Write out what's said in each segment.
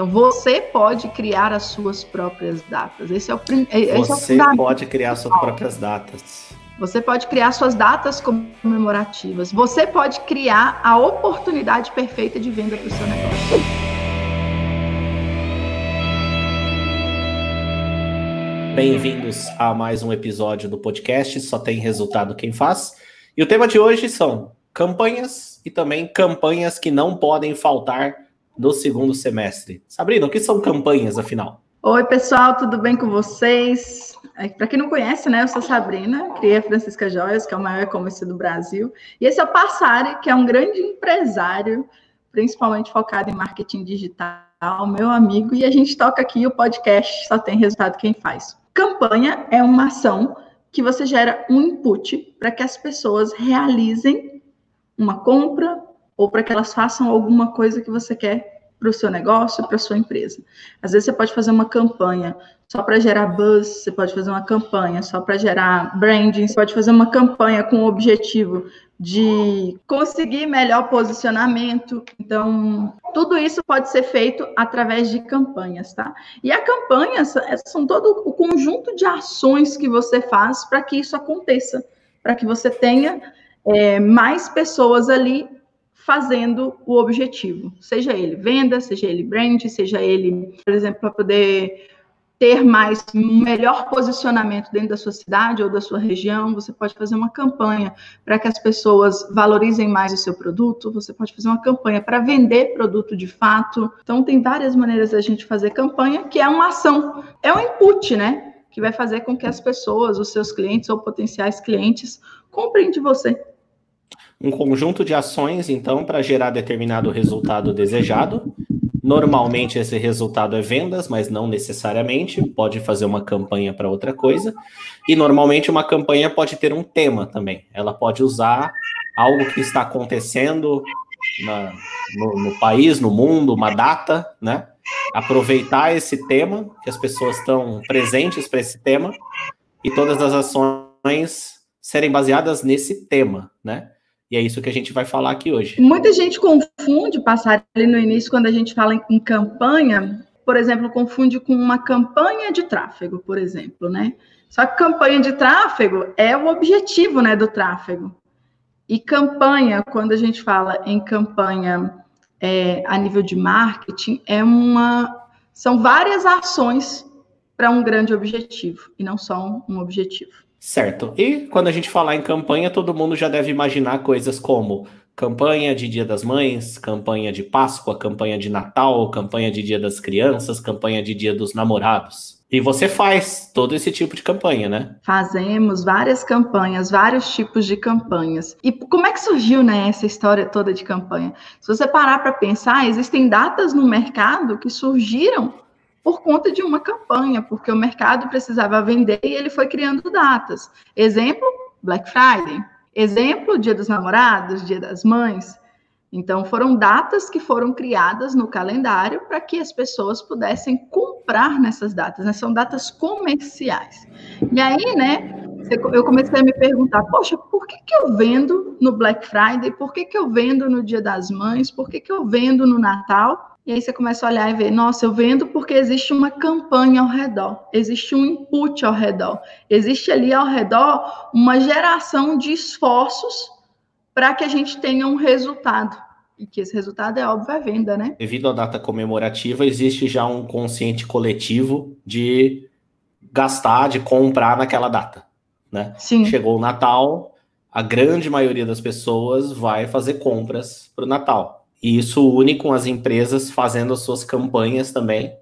Então você pode criar as suas próprias datas. Esse é o esse Você é o pode criar suas próprias datas. Você pode criar suas datas comemorativas. Você pode criar a oportunidade perfeita de venda para o seu negócio. Bem-vindos a mais um episódio do podcast Só Tem Resultado Quem Faz. E o tema de hoje são campanhas e também campanhas que não podem faltar no segundo semestre. Sabrina, o que são campanhas, afinal? Oi, pessoal, tudo bem com vocês? É, Para quem não conhece, né, eu sou Sabrina, criei a Francisca Joias, que é o maior e-commerce do Brasil, e esse é o Passari, que é um grande empresário, principalmente focado em marketing digital, meu amigo, e a gente toca aqui o podcast Só Tem Resultado Quem Faz. Campanha é uma ação que você gera um input para que as pessoas realizem uma compra, ou para que elas façam alguma coisa que você quer para o seu negócio, para a sua empresa. Às vezes você pode fazer uma campanha só para gerar buzz, você pode fazer uma campanha só para gerar branding, você pode fazer uma campanha com o objetivo de conseguir melhor posicionamento. Então, tudo isso pode ser feito através de campanhas, tá? E a campanha são todo o conjunto de ações que você faz para que isso aconteça, para que você tenha é, mais pessoas ali fazendo o objetivo, seja ele venda, seja ele brand, seja ele, por exemplo, para poder ter mais um melhor posicionamento dentro da sua cidade ou da sua região, você pode fazer uma campanha para que as pessoas valorizem mais o seu produto, você pode fazer uma campanha para vender produto de fato. Então tem várias maneiras da gente fazer campanha, que é uma ação, é um input, né? Que vai fazer com que as pessoas, os seus clientes ou potenciais clientes, comprem de você um conjunto de ações, então, para gerar determinado resultado desejado. Normalmente esse resultado é vendas, mas não necessariamente. Pode fazer uma campanha para outra coisa. E normalmente uma campanha pode ter um tema também. Ela pode usar algo que está acontecendo na, no, no país, no mundo, uma data, né? Aproveitar esse tema, que as pessoas estão presentes para esse tema, e todas as ações serem baseadas nesse tema, né? E é isso que a gente vai falar aqui hoje. Muita gente confunde, passar ali no início, quando a gente fala em, em campanha, por exemplo, confunde com uma campanha de tráfego, por exemplo, né? Só que campanha de tráfego é o objetivo, né, do tráfego. E campanha, quando a gente fala em campanha é, a nível de marketing, é uma, são várias ações para um grande objetivo e não só um, um objetivo. Certo. E quando a gente falar em campanha, todo mundo já deve imaginar coisas como campanha de Dia das Mães, campanha de Páscoa, campanha de Natal, campanha de Dia das Crianças, campanha de Dia dos Namorados. E você faz todo esse tipo de campanha, né? Fazemos várias campanhas, vários tipos de campanhas. E como é que surgiu, né, essa história toda de campanha? Se você parar para pensar, existem datas no mercado que surgiram por conta de uma campanha, porque o mercado precisava vender e ele foi criando datas. Exemplo, Black Friday. Exemplo, Dia dos Namorados, Dia das Mães. Então, foram datas que foram criadas no calendário para que as pessoas pudessem comprar nessas datas, né? São datas comerciais. E aí, né, eu comecei a me perguntar, poxa, por que, que eu vendo no Black Friday? Por que, que eu vendo no Dia das Mães? Por que, que eu vendo no Natal? E aí você começa a olhar e ver, nossa, eu vendo porque existe uma campanha ao redor, existe um input ao redor, existe ali ao redor uma geração de esforços para que a gente tenha um resultado. E que esse resultado é óbvio, é venda, né? Devido à data comemorativa, existe já um consciente coletivo de gastar, de comprar naquela data, né? Sim. Chegou o Natal, a grande maioria das pessoas vai fazer compras para o Natal. E isso une com as empresas fazendo as suas campanhas também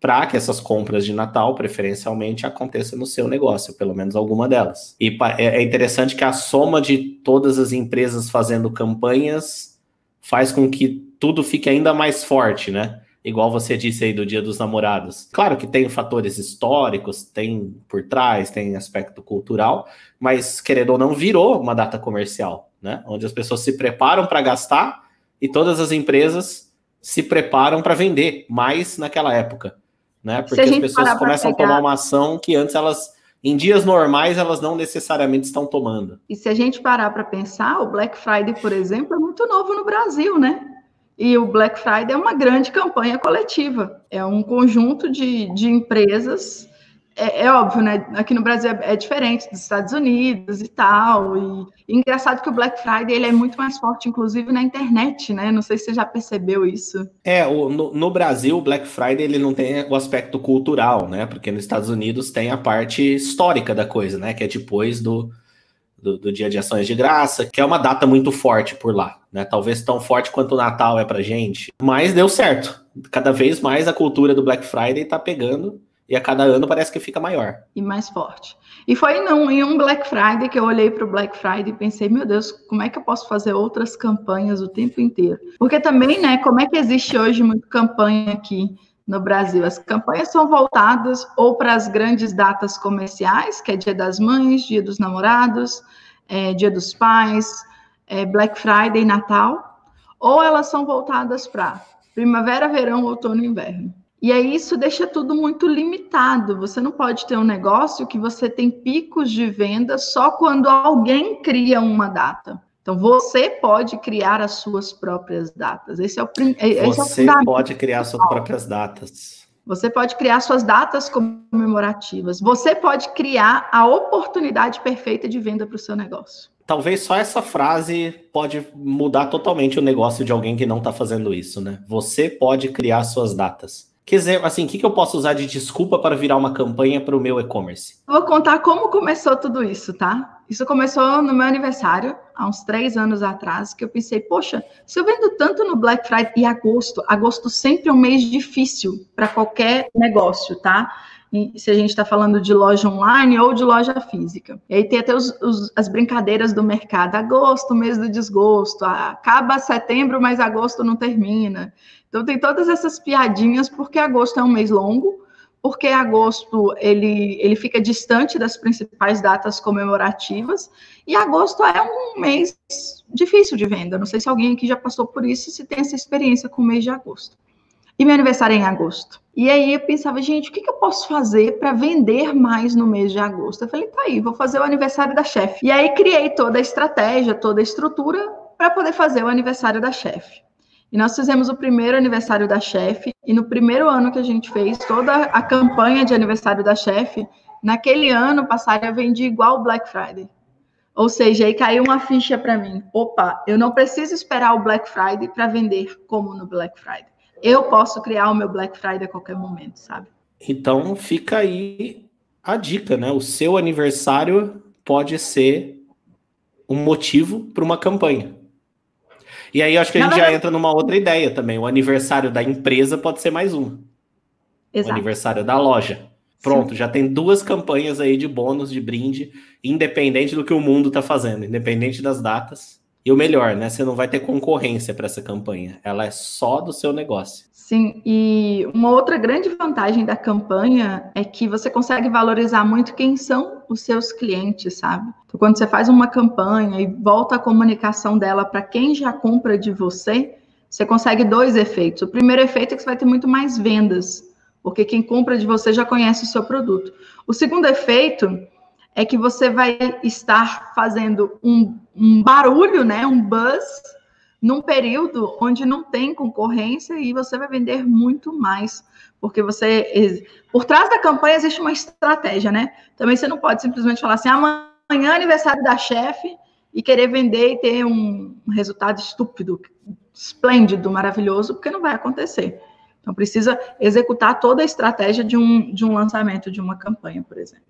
para que essas compras de Natal, preferencialmente, aconteçam no seu negócio, pelo menos alguma delas. E é, é interessante que a soma de todas as empresas fazendo campanhas faz com que tudo fique ainda mais forte, né? Igual você disse aí do Dia dos Namorados. Claro que tem fatores históricos, tem por trás, tem aspecto cultural, mas querendo ou não, virou uma data comercial, né? Onde as pessoas se preparam para gastar e todas as empresas se preparam para vender mais naquela época, né? Porque as pessoas começam pegar... a tomar uma ação que antes elas em dias normais elas não necessariamente estão tomando. E se a gente parar para pensar, o Black Friday, por exemplo, é muito novo no Brasil, né? E o Black Friday é uma grande campanha coletiva, é um conjunto de, de empresas é, é, óbvio, né? Aqui no Brasil é, é, diferente dos Estados Unidos e tal. E, e, engraçado que o Black Friday ele é muito mais forte, inclusive na internet, né? Não sei se você já percebeu isso. É, o, no, no, Brasil o Black Friday ele não tem o aspecto cultural, né? Porque nos Estados Unidos tem a parte histórica da coisa, né? Que é depois do, do, do Dia de Ações de Graça, que é uma data muito forte por lá, né? Talvez tão forte quanto o Natal é pra gente, mas deu certo. Cada vez mais a cultura do Black Friday tá pegando e a cada ano parece que fica maior. E mais forte. E foi num, em um Black Friday que eu olhei para o Black Friday e pensei, meu Deus, como é que eu posso fazer outras campanhas o tempo inteiro? Porque também, né, como é que existe hoje muita campanha aqui no Brasil? As campanhas são voltadas ou para as grandes datas comerciais, que é Dia das Mães, Dia dos Namorados, é, Dia dos Pais, é, Black Friday, Natal, ou elas são voltadas para primavera, verão, outono e inverno. E aí isso deixa tudo muito limitado. Você não pode ter um negócio que você tem picos de venda só quando alguém cria uma data. Então você pode criar as suas próprias datas. Esse é o esse Você é o pode criar suas próprias datas. Você pode criar suas datas comemorativas. Você pode criar a oportunidade perfeita de venda para o seu negócio. Talvez só essa frase pode mudar totalmente o negócio de alguém que não está fazendo isso, né? Você pode criar suas datas. Quer dizer, assim, o que, que eu posso usar de desculpa para virar uma campanha para o meu e-commerce? Vou contar como começou tudo isso, tá? Isso começou no meu aniversário, há uns três anos atrás, que eu pensei, poxa, se eu vendo tanto no Black Friday e agosto, agosto sempre é um mês difícil para qualquer negócio, tá? Se a gente está falando de loja online ou de loja física. E aí tem até os, os, as brincadeiras do mercado. Agosto, mês do desgosto. Acaba setembro, mas agosto não termina. Então tem todas essas piadinhas, porque agosto é um mês longo, porque agosto ele, ele fica distante das principais datas comemorativas, e agosto é um mês difícil de venda. Não sei se alguém aqui já passou por isso se tem essa experiência com o mês de agosto. E meu aniversário é em agosto. E aí eu pensava, gente, o que, que eu posso fazer para vender mais no mês de agosto? Eu falei, tá aí, vou fazer o aniversário da chefe. E aí criei toda a estratégia, toda a estrutura para poder fazer o aniversário da chefe. E nós fizemos o primeiro aniversário da chefe, e no primeiro ano que a gente fez toda a campanha de aniversário da chefe, naquele ano passado eu vendi igual o Black Friday. Ou seja, aí caiu uma ficha para mim. Opa, eu não preciso esperar o Black Friday para vender como no Black Friday eu posso criar o meu Black Friday a qualquer momento, sabe? Então fica aí a dica, né? O seu aniversário pode ser um motivo para uma campanha. E aí acho que a gente já entra numa outra ideia também. O aniversário da empresa pode ser mais um. Exato. O aniversário da loja. Pronto, Sim. já tem duas campanhas aí de bônus, de brinde, independente do que o mundo está fazendo, independente das datas. E o melhor, né? Você não vai ter concorrência para essa campanha. Ela é só do seu negócio. Sim, e uma outra grande vantagem da campanha é que você consegue valorizar muito quem são os seus clientes, sabe? Então, quando você faz uma campanha e volta a comunicação dela para quem já compra de você, você consegue dois efeitos. O primeiro efeito é que você vai ter muito mais vendas, porque quem compra de você já conhece o seu produto. O segundo efeito é que você vai estar fazendo um, um barulho, né, um buzz, num período onde não tem concorrência e você vai vender muito mais, porque você por trás da campanha existe uma estratégia, né? Também você não pode simplesmente falar assim, amanhã é aniversário da chefe e querer vender e ter um resultado estúpido, esplêndido, maravilhoso, porque não vai acontecer. Então, precisa executar toda a estratégia de um, de um lançamento de uma campanha, por exemplo.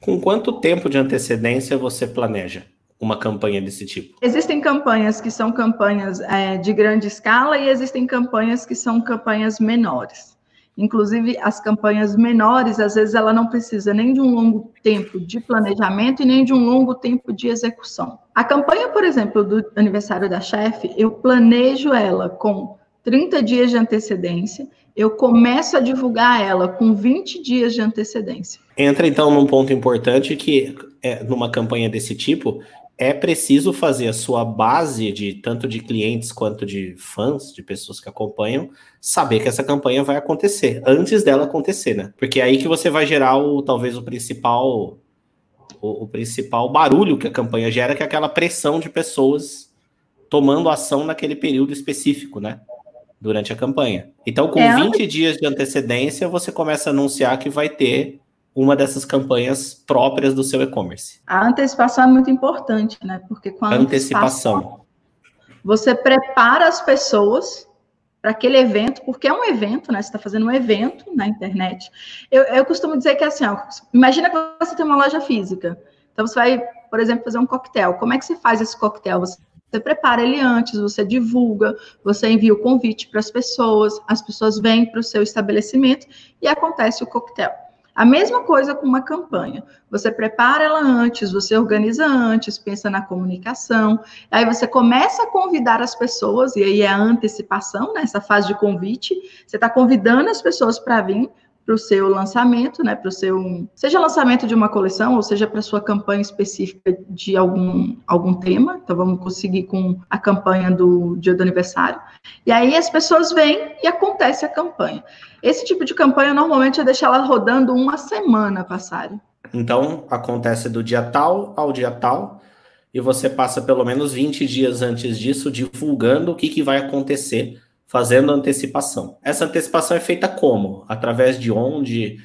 Com quanto tempo de antecedência você planeja uma campanha desse tipo? Existem campanhas que são campanhas é, de grande escala e existem campanhas que são campanhas menores. Inclusive, as campanhas menores, às vezes, ela não precisa nem de um longo tempo de planejamento e nem de um longo tempo de execução. A campanha, por exemplo, do aniversário da chefe, eu planejo ela com 30 dias de antecedência, eu começo a divulgar ela com 20 dias de antecedência. Entra então num ponto importante que é, numa campanha desse tipo é preciso fazer a sua base de tanto de clientes quanto de fãs, de pessoas que acompanham, saber que essa campanha vai acontecer antes dela acontecer, né? Porque é aí que você vai gerar o talvez o principal o, o principal barulho que a campanha gera, que é aquela pressão de pessoas tomando ação naquele período específico, né? durante a campanha. Então, com é, 20 dias de antecedência, você começa a anunciar que vai ter uma dessas campanhas próprias do seu e-commerce. A antecipação é muito importante, né? Porque com a antecipação, antecipação você prepara as pessoas para aquele evento, porque é um evento, né? Você está fazendo um evento na internet. Eu, eu costumo dizer que é assim, ó, imagina que você tem uma loja física. Então você vai, por exemplo, fazer um coquetel. Como é que você faz esse coquetel? Você você prepara ele antes, você divulga, você envia o convite para as pessoas, as pessoas vêm para o seu estabelecimento e acontece o coquetel. A mesma coisa com uma campanha. Você prepara ela antes, você organiza antes, pensa na comunicação, aí você começa a convidar as pessoas, e aí é a antecipação, nessa né, fase de convite. Você está convidando as pessoas para vir, para o seu lançamento, né, para o seu, seja lançamento de uma coleção ou seja para sua campanha específica de algum algum tema. Então vamos conseguir com a campanha do dia do aniversário. E aí as pessoas vêm e acontece a campanha. Esse tipo de campanha normalmente é deixar ela rodando uma semana, passar. Então acontece do dia tal ao dia tal e você passa pelo menos 20 dias antes disso divulgando o que, que vai acontecer fazendo antecipação. Essa antecipação é feita como? Através de onde?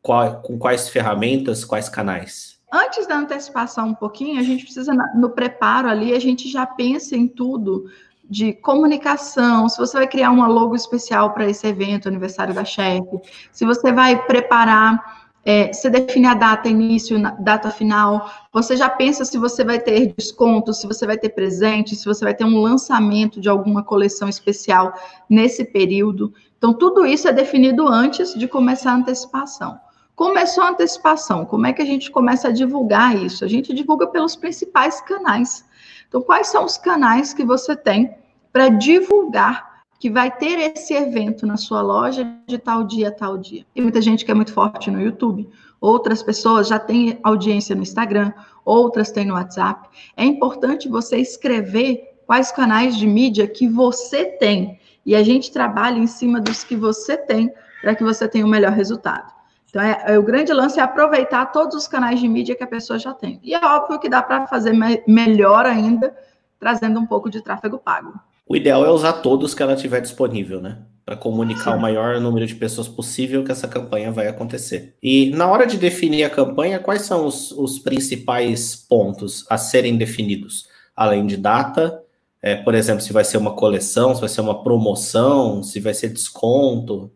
Qual, com quais ferramentas, quais canais? Antes da antecipação um pouquinho, a gente precisa, no preparo ali, a gente já pensa em tudo de comunicação, se você vai criar uma logo especial para esse evento, aniversário da chefe, se você vai preparar é, você define a data início, data final, você já pensa se você vai ter desconto, se você vai ter presente, se você vai ter um lançamento de alguma coleção especial nesse período. Então, tudo isso é definido antes de começar a antecipação. Começou a antecipação, como é que a gente começa a divulgar isso? A gente divulga pelos principais canais. Então, quais são os canais que você tem para divulgar que vai ter esse evento na sua loja de tal dia, tal dia. Tem muita gente que é muito forte no YouTube, outras pessoas já têm audiência no Instagram, outras têm no WhatsApp. É importante você escrever quais canais de mídia que você tem e a gente trabalha em cima dos que você tem para que você tenha o um melhor resultado. Então, é, é, o grande lance é aproveitar todos os canais de mídia que a pessoa já tem. E é óbvio que dá para fazer me melhor ainda, trazendo um pouco de tráfego pago. O ideal é usar todos que ela tiver disponível, né? Para comunicar Sim. o maior número de pessoas possível que essa campanha vai acontecer. E na hora de definir a campanha, quais são os, os principais pontos a serem definidos? Além de data, é, por exemplo, se vai ser uma coleção, se vai ser uma promoção, se vai ser desconto.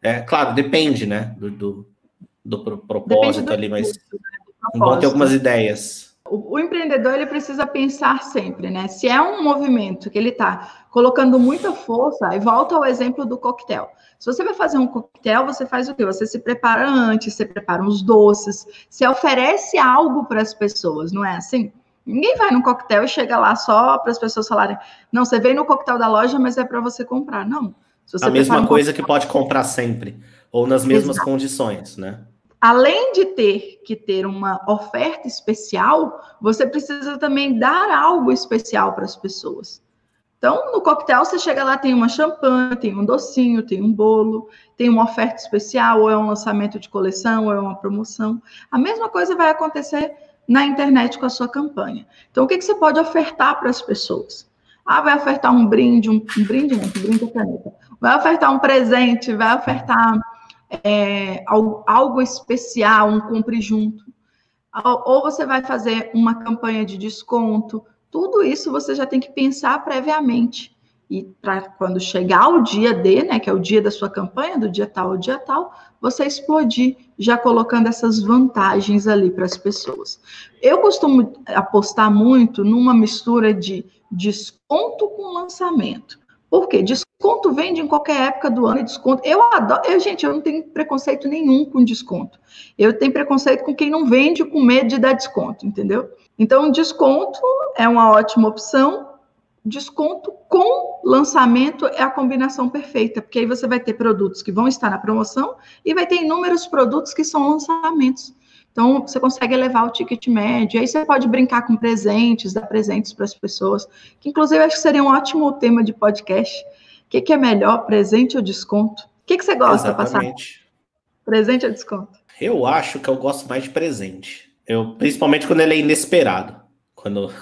É, claro, depende, né? Do, do, do propósito do ali, mas né? bom ter algumas ideias. O, o, empreendedor ele precisa pensar sempre, né? Se é um movimento que ele está colocando muita força, aí volta ao exemplo do coquetel. Se você vai fazer um coquetel, você faz o quê? Você se prepara antes, você prepara uns doces, você oferece algo para as pessoas, não é assim? Ninguém vai no coquetel e chega lá só para as pessoas falarem, não, você veio no coquetel da loja, mas é para você comprar. Não. a mesma um coisa coquetel, que pode comprar sempre, ou nas mesmas Exato. condições, né? Além de ter que ter uma oferta especial, você precisa também dar algo especial para as pessoas. Então, no coquetel, você chega lá, tem uma champanhe, tem um docinho, tem um bolo, tem uma oferta especial, ou é um lançamento de coleção, ou é uma promoção. A mesma coisa vai acontecer na internet com a sua campanha. Então, o que, que você pode ofertar para as pessoas? Ah, vai ofertar um brinde, um, um brinde não, um brinde caneta. Vai ofertar um presente, vai ofertar é, algo especial, um compre junto. Ou você vai fazer uma campanha de desconto. Tudo isso você já tem que pensar previamente. E para quando chegar o dia D, né, que é o dia da sua campanha, do dia tal ao dia tal, você explodir, já colocando essas vantagens ali para as pessoas. Eu costumo apostar muito numa mistura de desconto com lançamento. Por quê? Desconto vende em qualquer época do ano desconto. Eu adoro. Eu, gente, eu não tenho preconceito nenhum com desconto. Eu tenho preconceito com quem não vende com medo de dar desconto, entendeu? Então, desconto é uma ótima opção. Desconto com lançamento é a combinação perfeita, porque aí você vai ter produtos que vão estar na promoção e vai ter inúmeros produtos que são lançamentos. Então, você consegue elevar o ticket médio, aí você pode brincar com presentes, dar presentes para as pessoas, que inclusive acho que seria um ótimo tema de podcast. O que, que é melhor, presente ou desconto? O que, que você gosta, Exatamente. passar? Presente ou desconto? Eu acho que eu gosto mais de presente. Eu, principalmente quando ele é inesperado. Quando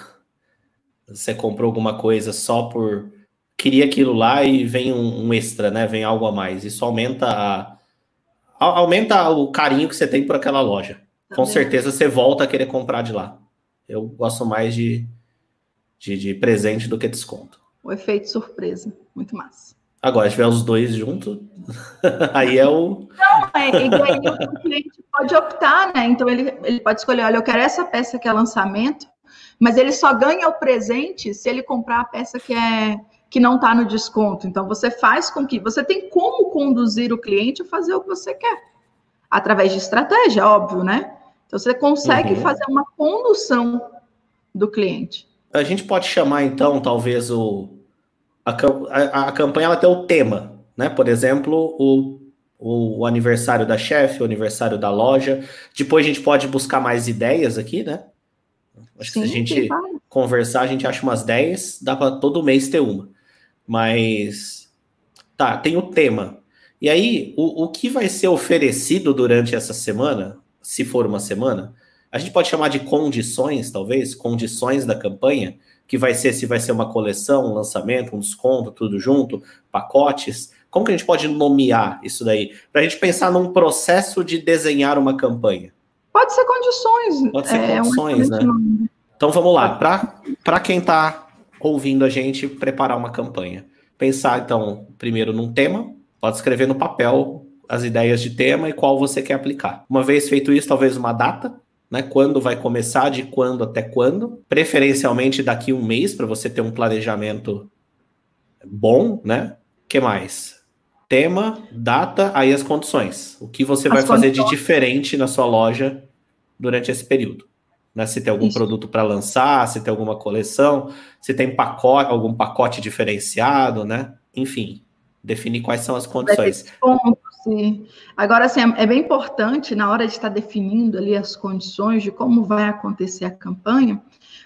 você comprou alguma coisa só por queria aquilo lá e vem um, um extra, né? Vem algo a mais. Isso aumenta a, aumenta o carinho que você tem por aquela loja. Tá Com certeza você volta a querer comprar de lá. Eu gosto mais de, de, de presente do que desconto. O efeito surpresa, muito massa. Agora, se tiver os dois juntos, aí é o. Não, é, e aí o cliente pode optar, né? Então ele, ele pode escolher: olha, eu quero essa peça que é lançamento, mas ele só ganha o presente se ele comprar a peça que é que não está no desconto. Então você faz com que você tem como conduzir o cliente a fazer o que você quer através de estratégia, óbvio, né? Então você consegue uhum. fazer uma condução do cliente. A gente pode chamar então, talvez o a, a, a campanha ela tem o tema, né? Por exemplo, o, o, o aniversário da chefe, o aniversário da loja. Depois a gente pode buscar mais ideias aqui, né? Acho Sim, que se a gente conversar, a gente acha umas 10, dá para todo mês ter uma. Mas tá, tem o tema. E aí, o, o que vai ser oferecido durante essa semana, se for uma semana, a gente pode chamar de condições, talvez, condições da campanha, que vai ser se vai ser uma coleção, um lançamento, um desconto, tudo junto, pacotes. Como que a gente pode nomear isso daí? Para a gente pensar num processo de desenhar uma campanha. Pode ser condições. Pode ser é, condições, né? Então vamos lá. Para quem está ouvindo a gente preparar uma campanha. Pensar, então, primeiro num tema, pode escrever no papel as ideias de tema e qual você quer aplicar. Uma vez feito isso, talvez uma data, né? Quando vai começar, de quando até quando. Preferencialmente daqui um mês, para você ter um planejamento bom, né? que mais? Tema, data, aí as condições. O que você as vai fazer de diferente na sua loja durante esse período né? Se tem algum Isso. produto para lançar, se tem alguma coleção, se tem pacote, algum pacote diferenciado, né? Enfim, definir quais são as condições. Pontos, sim. Agora, assim, é bem importante na hora de estar definindo ali as condições de como vai acontecer a campanha,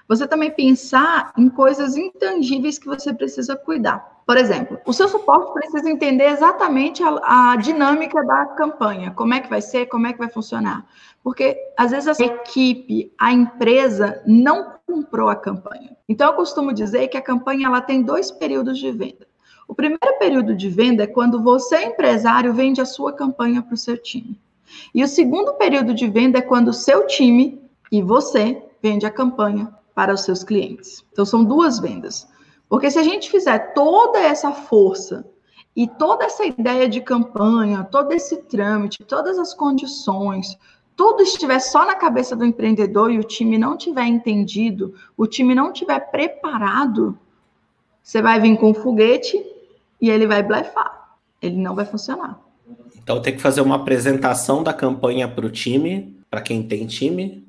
você também pensar em coisas intangíveis que você precisa cuidar. Por exemplo, o seu suporte precisa entender exatamente a, a, dinâmica da campanha, como é que vai ser, como é que vai funcionar. Porque às vezes a equipe, a empresa não comprou a campanha. Então eu costumo dizer que a campanha ela tem dois períodos de venda. O primeiro período de venda é quando você, empresário, vende a sua campanha para o seu time. E o segundo período de venda é quando o seu time e você vende a campanha para os seus clientes. Então, são duas vendas. Porque se a gente fizer toda essa força e toda essa ideia de campanha, todo esse trâmite, todas as condições, tudo estiver só na cabeça do empreendedor e o time não tiver entendido, o time não tiver preparado, você vai vir com foguete e ele vai blefar. Ele não vai funcionar. Então tem que fazer uma apresentação da campanha para o time, para quem tem time,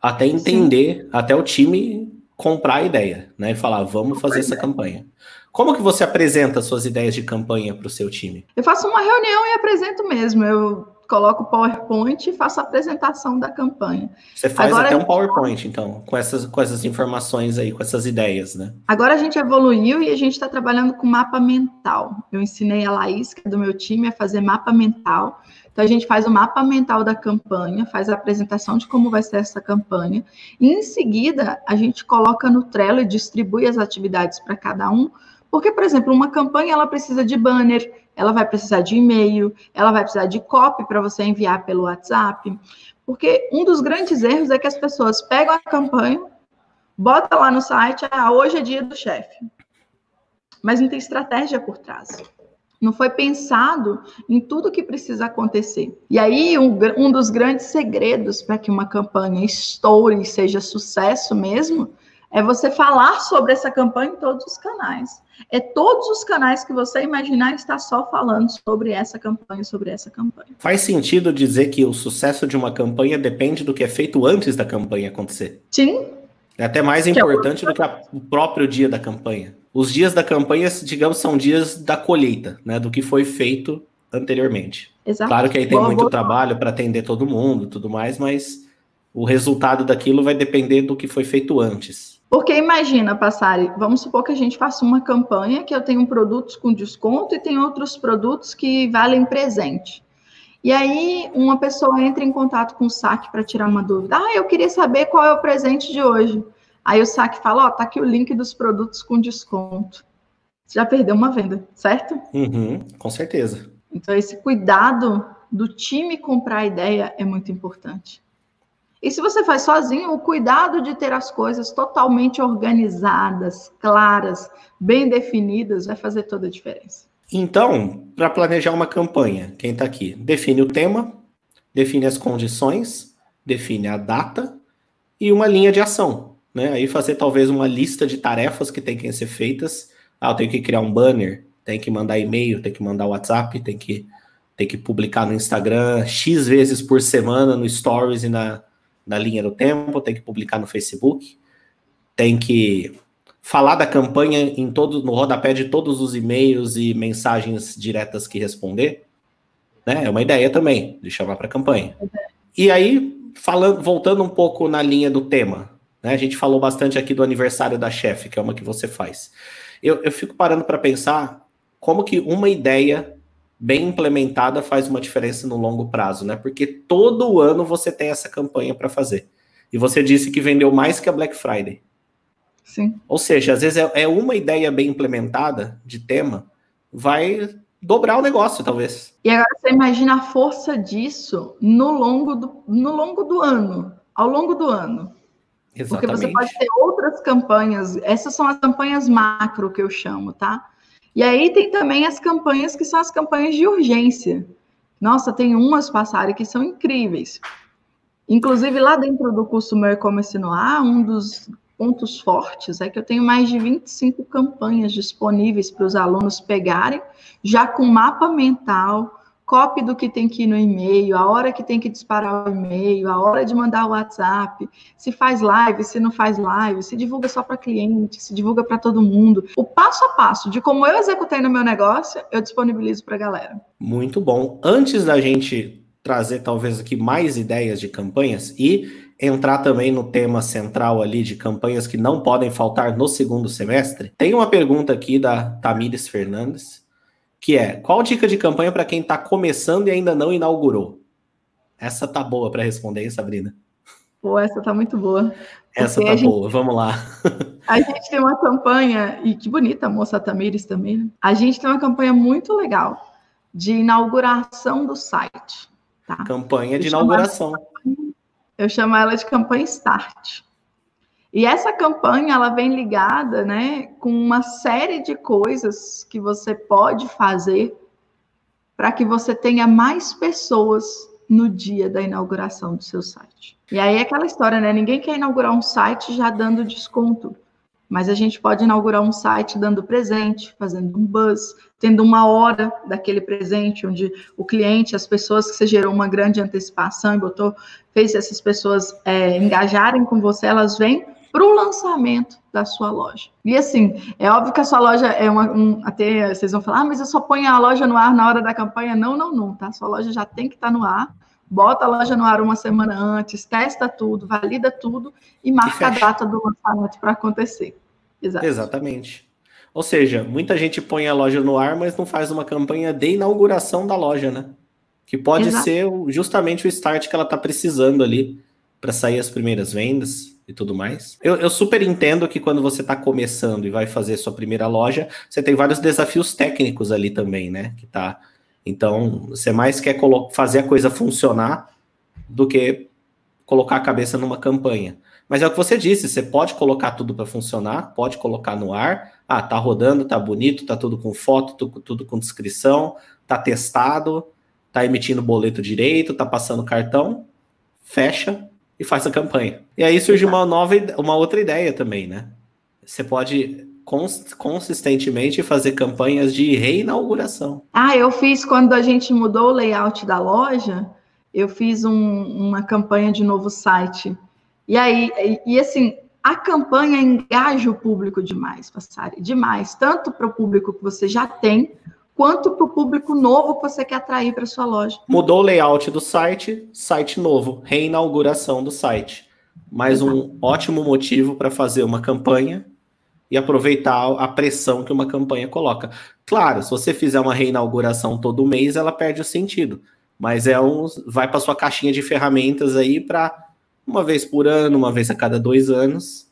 até entender, Sim. até o time comprar a ideia, né? E falar, vamos fazer essa campanha. Como que você apresenta suas ideias de campanha para o seu time? Eu faço uma reunião e apresento mesmo. Eu coloco o PowerPoint e faço a apresentação da campanha. Você faz Agora, até um PowerPoint, então, com essas, com essas informações aí, com essas ideias, né? Agora a gente evoluiu e a gente está trabalhando com mapa mental. Eu ensinei a Laís, que é do meu time, a fazer mapa mental. Então, a gente faz o mapa mental da campanha, faz a apresentação de como vai ser essa campanha, e em seguida, a gente coloca no Trello e distribui as atividades para cada um, porque, por exemplo, uma campanha ela precisa de banner, ela vai precisar de e-mail, ela vai precisar de copy para você enviar pelo WhatsApp, porque um dos grandes erros é que as pessoas pegam a campanha, bota lá no site, ah, hoje é dia do chefe, mas não tem estratégia por trás. Não foi pensado em tudo que precisa acontecer. E aí, um, um dos grandes segredos para que uma campanha estoure e seja sucesso mesmo é você falar sobre essa campanha em todos os canais. É todos os canais que você imaginar está só falando sobre essa campanha, sobre essa campanha. Faz sentido dizer que o sucesso de uma campanha depende do que é feito antes da campanha acontecer? Sim. É até mais é importante do que o próprio dia da campanha os dias da campanha, digamos, são dias da colheita, né? Do que foi feito anteriormente. Exato. Claro que aí tem boa, muito boa. trabalho para atender todo mundo, tudo mais, mas o resultado daquilo vai depender do que foi feito antes. Porque imagina, Passari, vamos supor que a gente faça uma campanha que eu tenho produtos com desconto e tem outros produtos que valem presente. E aí uma pessoa entra em contato com o saque para tirar uma dúvida. Ah, eu queria saber qual é o presente de hoje. Aí o saque fala, ó, oh, tá aqui o link dos produtos com desconto. já perdeu uma venda, certo? Uhum, com certeza. Então, esse cuidado do time comprar a ideia é muito importante. E se você faz sozinho, o cuidado de ter as coisas totalmente organizadas, claras, bem definidas, vai fazer toda a diferença. Então, para planejar uma campanha, quem está aqui? Define o tema, define as condições, define a data e uma linha de ação. Né? Aí fazer talvez uma lista de tarefas que tem que ser feitas. Ah, eu tenho que criar um banner, tem que mandar e-mail, tem que mandar WhatsApp, tem que, tem que publicar no Instagram X vezes por semana no Stories e na, na linha do tempo, tem que publicar no Facebook, tem que falar da campanha em todo, no rodapé de todos os e-mails e mensagens diretas que responder. Né? É uma ideia também de chamar para campanha. E aí, falando, voltando um pouco na linha do tema, né? a gente falou bastante aqui do aniversário da chefe, que é uma que você faz. Eu, eu fico parando para pensar como que uma ideia bem implementada faz uma diferença no longo prazo, né? Porque todo ano você tem essa campanha para fazer. E você disse que vendeu mais que a Black Friday. Sim. Ou seja, às vezes é, é uma ideia bem implementada de tema, vai dobrar o negócio, talvez. E agora você imagina a força disso no longo do, no longo do ano, ao longo do ano. Exatamente. Porque você pode ter outras campanhas, essas são as campanhas macro que eu chamo, tá? E aí tem também as campanhas que são as campanhas de urgência. Nossa, tem umas passaram que são incríveis. Inclusive, lá dentro do curso Meu E-Commerce no Ar, um dos pontos fortes é que eu tenho mais de 25 campanhas disponíveis para os alunos pegarem, já com mapa mental, copy do que tem que ir no e-mail, a hora que tem que disparar o e-mail, a hora de mandar o WhatsApp, se faz live, se não faz live, se divulga só para cliente, se divulga para todo mundo. O passo a passo de como eu executei no meu negócio, eu disponibilizo para a galera. Muito bom. Antes da gente trazer talvez aqui mais ideias de campanhas e entrar também no tema central ali de campanhas que não podem faltar no segundo semestre, tem uma pergunta aqui da Tamires Fernandes que é qual dica de campanha para quem está começando e ainda não inaugurou? Essa tá boa para responder, hein, Sabrina? Pô, essa tá muito boa. Essa tá gente, boa, vamos lá. a gente tem uma campanha, e que bonita a moça Tamires também, né? A gente tem uma campanha muito legal de inauguração do site. Tá? Campanha de eu inauguração. Chamo, eu chamo ela de campanha Start. E essa campanha ela vem ligada, né, com uma série de coisas que você pode fazer para que você tenha mais pessoas no dia da inauguração do seu site. E aí é aquela história, né? Ninguém quer inaugurar um site já dando desconto. Mas a gente pode inaugurar um site dando presente, fazendo um buzz, tendo uma hora daquele presente, onde o cliente, as pessoas que você gerou uma grande antecipação e botou, fez essas pessoas é, engajarem com você, elas vêm para o lançamento da sua loja. E assim, é óbvio que a sua loja é uma. Um, até vocês vão falar, ah, mas eu só ponho a loja no ar na hora da campanha. Não, não, não, tá? A sua loja já tem que estar tá no ar. Bota a loja no ar uma semana antes, testa tudo, valida tudo e marca e a data do lançamento para acontecer. Exato. Exatamente. Ou seja, muita gente põe a loja no ar, mas não faz uma campanha de inauguração da loja, né? Que pode Exato. ser justamente o start que ela está precisando ali para sair as primeiras vendas e tudo mais. Eu, eu super entendo que quando você está começando e vai fazer sua primeira loja, você tem vários desafios técnicos ali também, né? Que tá. Então, você mais quer fazer a coisa funcionar do que colocar a cabeça numa campanha. Mas é o que você disse, você pode colocar tudo para funcionar, pode colocar no ar. Ah, tá rodando, tá bonito, tá tudo com foto, tudo, tudo com descrição, tá testado, tá emitindo boleto direito, tá passando cartão, fecha, e faz a campanha. E aí surge uma nova, uma outra ideia também, né? Você pode consistentemente fazer campanhas de reinauguração. Ah, eu fiz quando a gente mudou o layout da loja, eu fiz um, uma campanha de novo site. E aí, e, assim, a campanha engaja o público demais, Passari, demais, tanto para o público que você já tem, quanto para o público novo que você quer atrair para sua loja. Mudou o layout do site, site novo, reinauguração do site. Mais um ótimo motivo para fazer uma campanha e aproveitar a pressão que uma campanha coloca. Claro, se você fizer uma reinauguração todo mês, ela perde o sentido. Mas é um, vai para sua caixinha de ferramentas aí para uma vez por ano, uma vez a cada dois anos,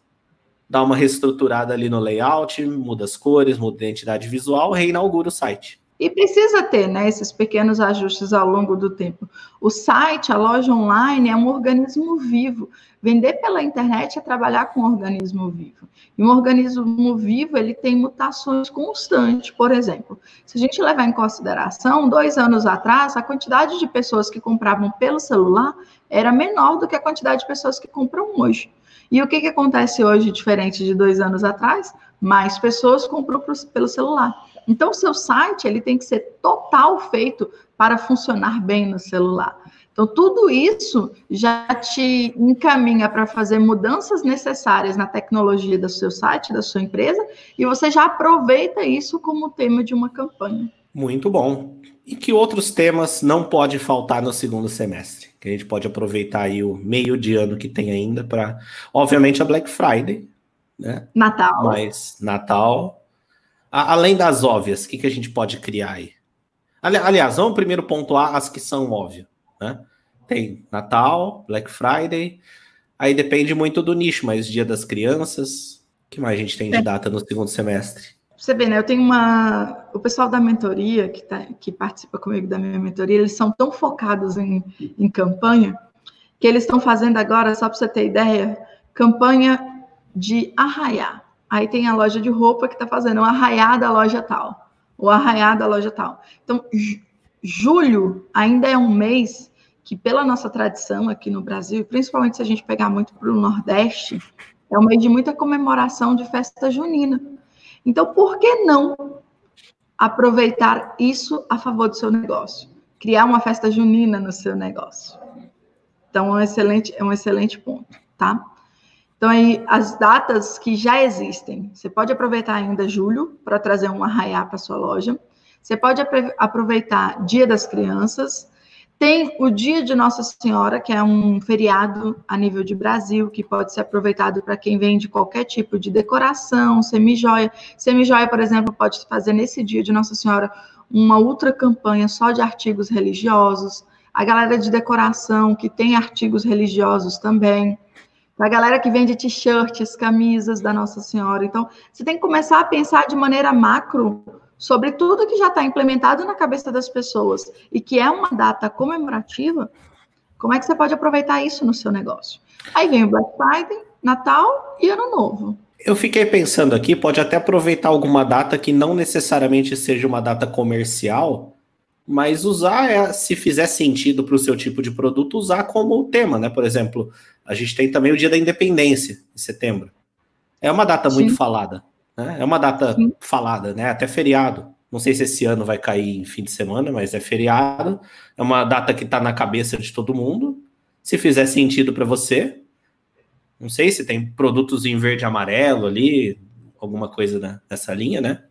dá uma reestruturada ali no layout, muda as cores, muda a identidade visual, reinaugura o site. E precisa ter né, esses pequenos ajustes ao longo do tempo. O site, a loja online, é um organismo vivo. Vender pela internet é trabalhar com um organismo vivo. E um organismo vivo, ele tem mutações constantes. Por exemplo, se a gente levar em consideração, dois anos atrás, a quantidade de pessoas que compravam pelo celular era menor do que a quantidade de pessoas que compram hoje. E o que, que acontece hoje, diferente de dois anos atrás? Mais pessoas compram pelo celular. Então, o seu site ele tem que ser total feito para funcionar bem no celular. Então, tudo isso já te encaminha para fazer mudanças necessárias na tecnologia do seu site, da sua empresa, e você já aproveita isso como tema de uma campanha. Muito bom. E que outros temas não pode faltar no segundo semestre? Que a gente pode aproveitar aí o meio de ano que tem ainda para, obviamente, a Black Friday, né? Natal. Mas Natal, além das óbvias, o que, que a gente pode criar aí? aliás, vamos primeiro pontuar as que são óbvias, né? Tem Natal, Black Friday, aí depende muito do nicho, mas Dia das Crianças, o que mais a gente tem de é. data no segundo semestre? Você vê, né? Eu tenho uma. O pessoal da mentoria, que, tá, que participa comigo da minha mentoria, eles são tão focados em, em campanha, que eles estão fazendo agora, só para você ter ideia, campanha de arraiar. Aí tem a loja de roupa que está fazendo o arraiar da loja tal, o arraiar da loja tal. Então, julho ainda é um mês que, pela nossa tradição aqui no Brasil, principalmente se a gente pegar muito para o Nordeste, é um mês de muita comemoração de festa junina. Então, por que não aproveitar isso a favor do seu negócio? Criar uma festa junina no seu negócio. Então, é um excelente, é um excelente ponto, tá? Então, aí, as datas que já existem, você pode aproveitar ainda julho para trazer um arraiá para sua loja. Você pode aproveitar Dia das Crianças. Tem o Dia de Nossa Senhora, que é um feriado a nível de Brasil, que pode ser aproveitado para quem vende qualquer tipo de decoração, semijoia. Semijoia, por exemplo, pode fazer nesse Dia de Nossa Senhora uma outra campanha só de artigos religiosos. A galera de decoração, que tem artigos religiosos também a galera que vende t-shirts, camisas da Nossa Senhora. Então, você tem que começar a pensar de maneira macro sobre tudo que já está implementado na cabeça das pessoas e que é uma data comemorativa. Como é que você pode aproveitar isso no seu negócio? Aí vem o Black Friday, Natal e Ano Novo. Eu fiquei pensando aqui, pode até aproveitar alguma data que não necessariamente seja uma data comercial, mas usar, é, se fizer sentido para o seu tipo de produto, usar como tema, né? Por exemplo, a gente tem também o Dia da Independência, em setembro. É uma data Sim. muito falada, né? É uma data Sim. falada, né? Até feriado. Não sei se esse ano vai cair em fim de semana, mas é feriado. É uma data que está na cabeça de todo mundo. Se fizer sentido para você, não sei se tem produtos em verde e amarelo ali, alguma coisa nessa linha, né?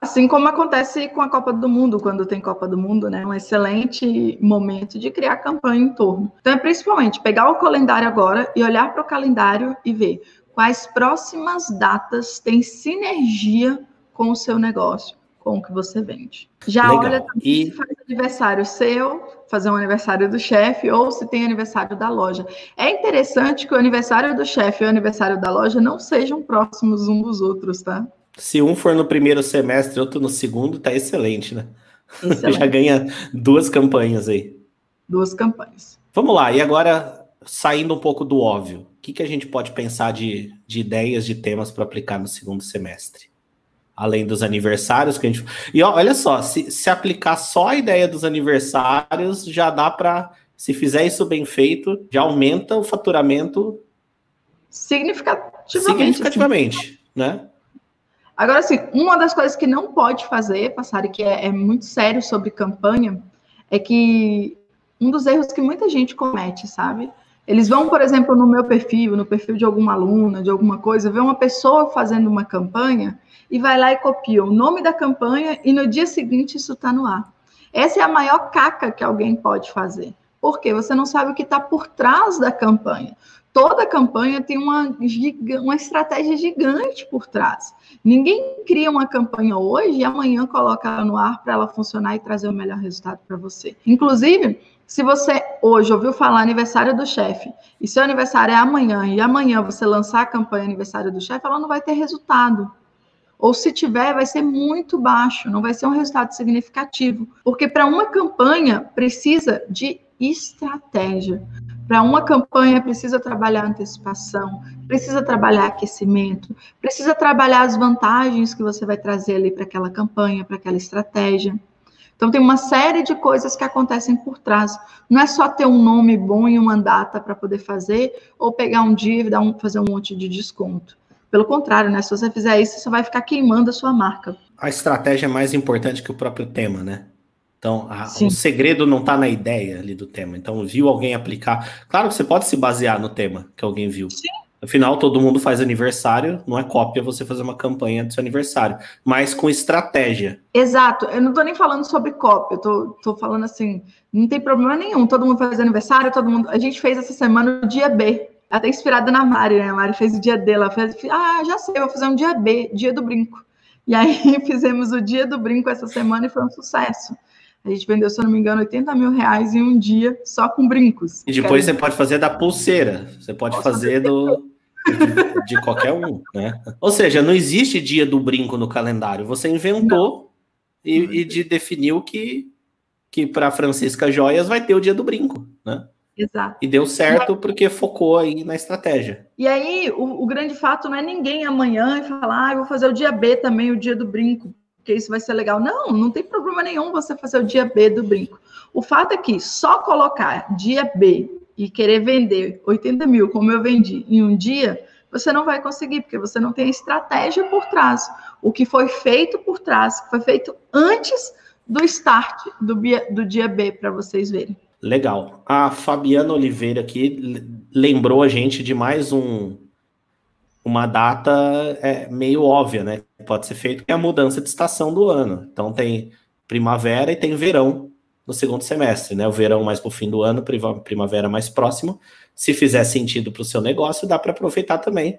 Assim como acontece com a Copa do Mundo, quando tem Copa do Mundo, né? Um excelente momento de criar campanha em torno. Então, é principalmente pegar o calendário agora e olhar para o calendário e ver quais próximas datas têm sinergia com o seu negócio, com o que você vende. Já Legal. olha e... se faz aniversário seu, fazer um aniversário do chefe, ou se tem aniversário da loja. É interessante que o aniversário do chefe e o aniversário da loja não sejam próximos uns dos outros, tá? Se um for no primeiro semestre, outro no segundo, tá excelente, né? Excelente. Já ganha duas campanhas aí. Duas campanhas. Vamos lá, e agora, saindo um pouco do óbvio, o que, que a gente pode pensar de, de ideias, de temas para aplicar no segundo semestre? Além dos aniversários que a gente. E ó, olha só, se, se aplicar só a ideia dos aniversários, já dá para. Se fizer isso bem feito, já aumenta o faturamento significativamente. Significativamente, né? Agora, assim, uma das coisas que não pode fazer, passar e que é, é muito sério sobre campanha, é que um dos erros que muita gente comete, sabe? Eles vão, por exemplo, no meu perfil, no perfil de alguma aluna, de alguma coisa, ver uma pessoa fazendo uma campanha e vai lá e copia o nome da campanha e no dia seguinte isso está no ar. Essa é a maior caca que alguém pode fazer. Porque você não sabe o que está por trás da campanha toda campanha tem uma, uma estratégia gigante por trás. Ninguém cria uma campanha hoje e amanhã coloca ela no ar para ela funcionar e trazer o melhor resultado para você. Inclusive, se você hoje ouviu falar aniversário do chefe, e seu aniversário é amanhã, e amanhã você lançar a campanha aniversário do chefe, ela não vai ter resultado. Ou se tiver, vai ser muito baixo, não vai ser um resultado significativo. Porque para uma campanha precisa de estratégia. Para uma campanha precisa trabalhar antecipação, precisa trabalhar aquecimento, precisa trabalhar as vantagens que você vai trazer ali para aquela campanha, para aquela estratégia. Então tem uma série de coisas que acontecem por trás. Não é só ter um nome bom e uma data para poder fazer, ou pegar um dia e dar um, fazer um monte de desconto. Pelo contrário, né? Se você fizer isso, você vai ficar queimando a sua marca. A estratégia é mais importante que o próprio tema, né? Então, a, o segredo não está na ideia ali do tema. Então, viu alguém aplicar. Claro que você pode se basear no tema que alguém viu. Sim. Afinal, todo mundo faz aniversário, não é cópia você fazer uma campanha do seu aniversário, mas com estratégia. Exato. Eu não estou nem falando sobre cópia, eu tô, falando assim, não tem problema nenhum. Todo mundo faz aniversário, todo mundo. A gente fez essa semana o dia B. Até inspirada na Mari, né? A Mari fez o dia dela. Fez, ah, já sei, vou fazer um dia B, dia do brinco. E aí fizemos o dia do brinco essa semana e foi um sucesso. A gente vendeu, se eu não me engano, 80 mil reais em um dia só com brincos. E depois você pode fazer da pulseira. Você pode Posso fazer do. De, de, qualquer um, né? Ou seja, não existe dia do brinco no calendário. Você inventou e, e de definiu que, que para Francisca Joias vai ter o dia do brinco, né? Exato. E deu certo porque focou aí na estratégia. E aí, o, o grande fato não é ninguém amanhã e falar, ah, eu vou fazer o dia B também, o dia do brinco porque isso vai ser legal. Não, não tem problema nenhum você fazer o dia B do brinco. O fato é que só colocar dia B e querer vender 80 mil, como eu vendi, em um dia, você não vai conseguir, porque você não tem a estratégia por trás. O que foi feito por trás, que foi feito antes do start do, do dia B, para vocês verem. Legal. A Fabiana Oliveira aqui lembrou a gente de mais um, uma data é, meio óbvia, né? Pode ser feito é a mudança de estação do ano. Então tem primavera e tem verão no segundo semestre, né? O verão mais para o fim do ano, primavera mais próximo. Se fizer sentido para o seu negócio, dá para aproveitar também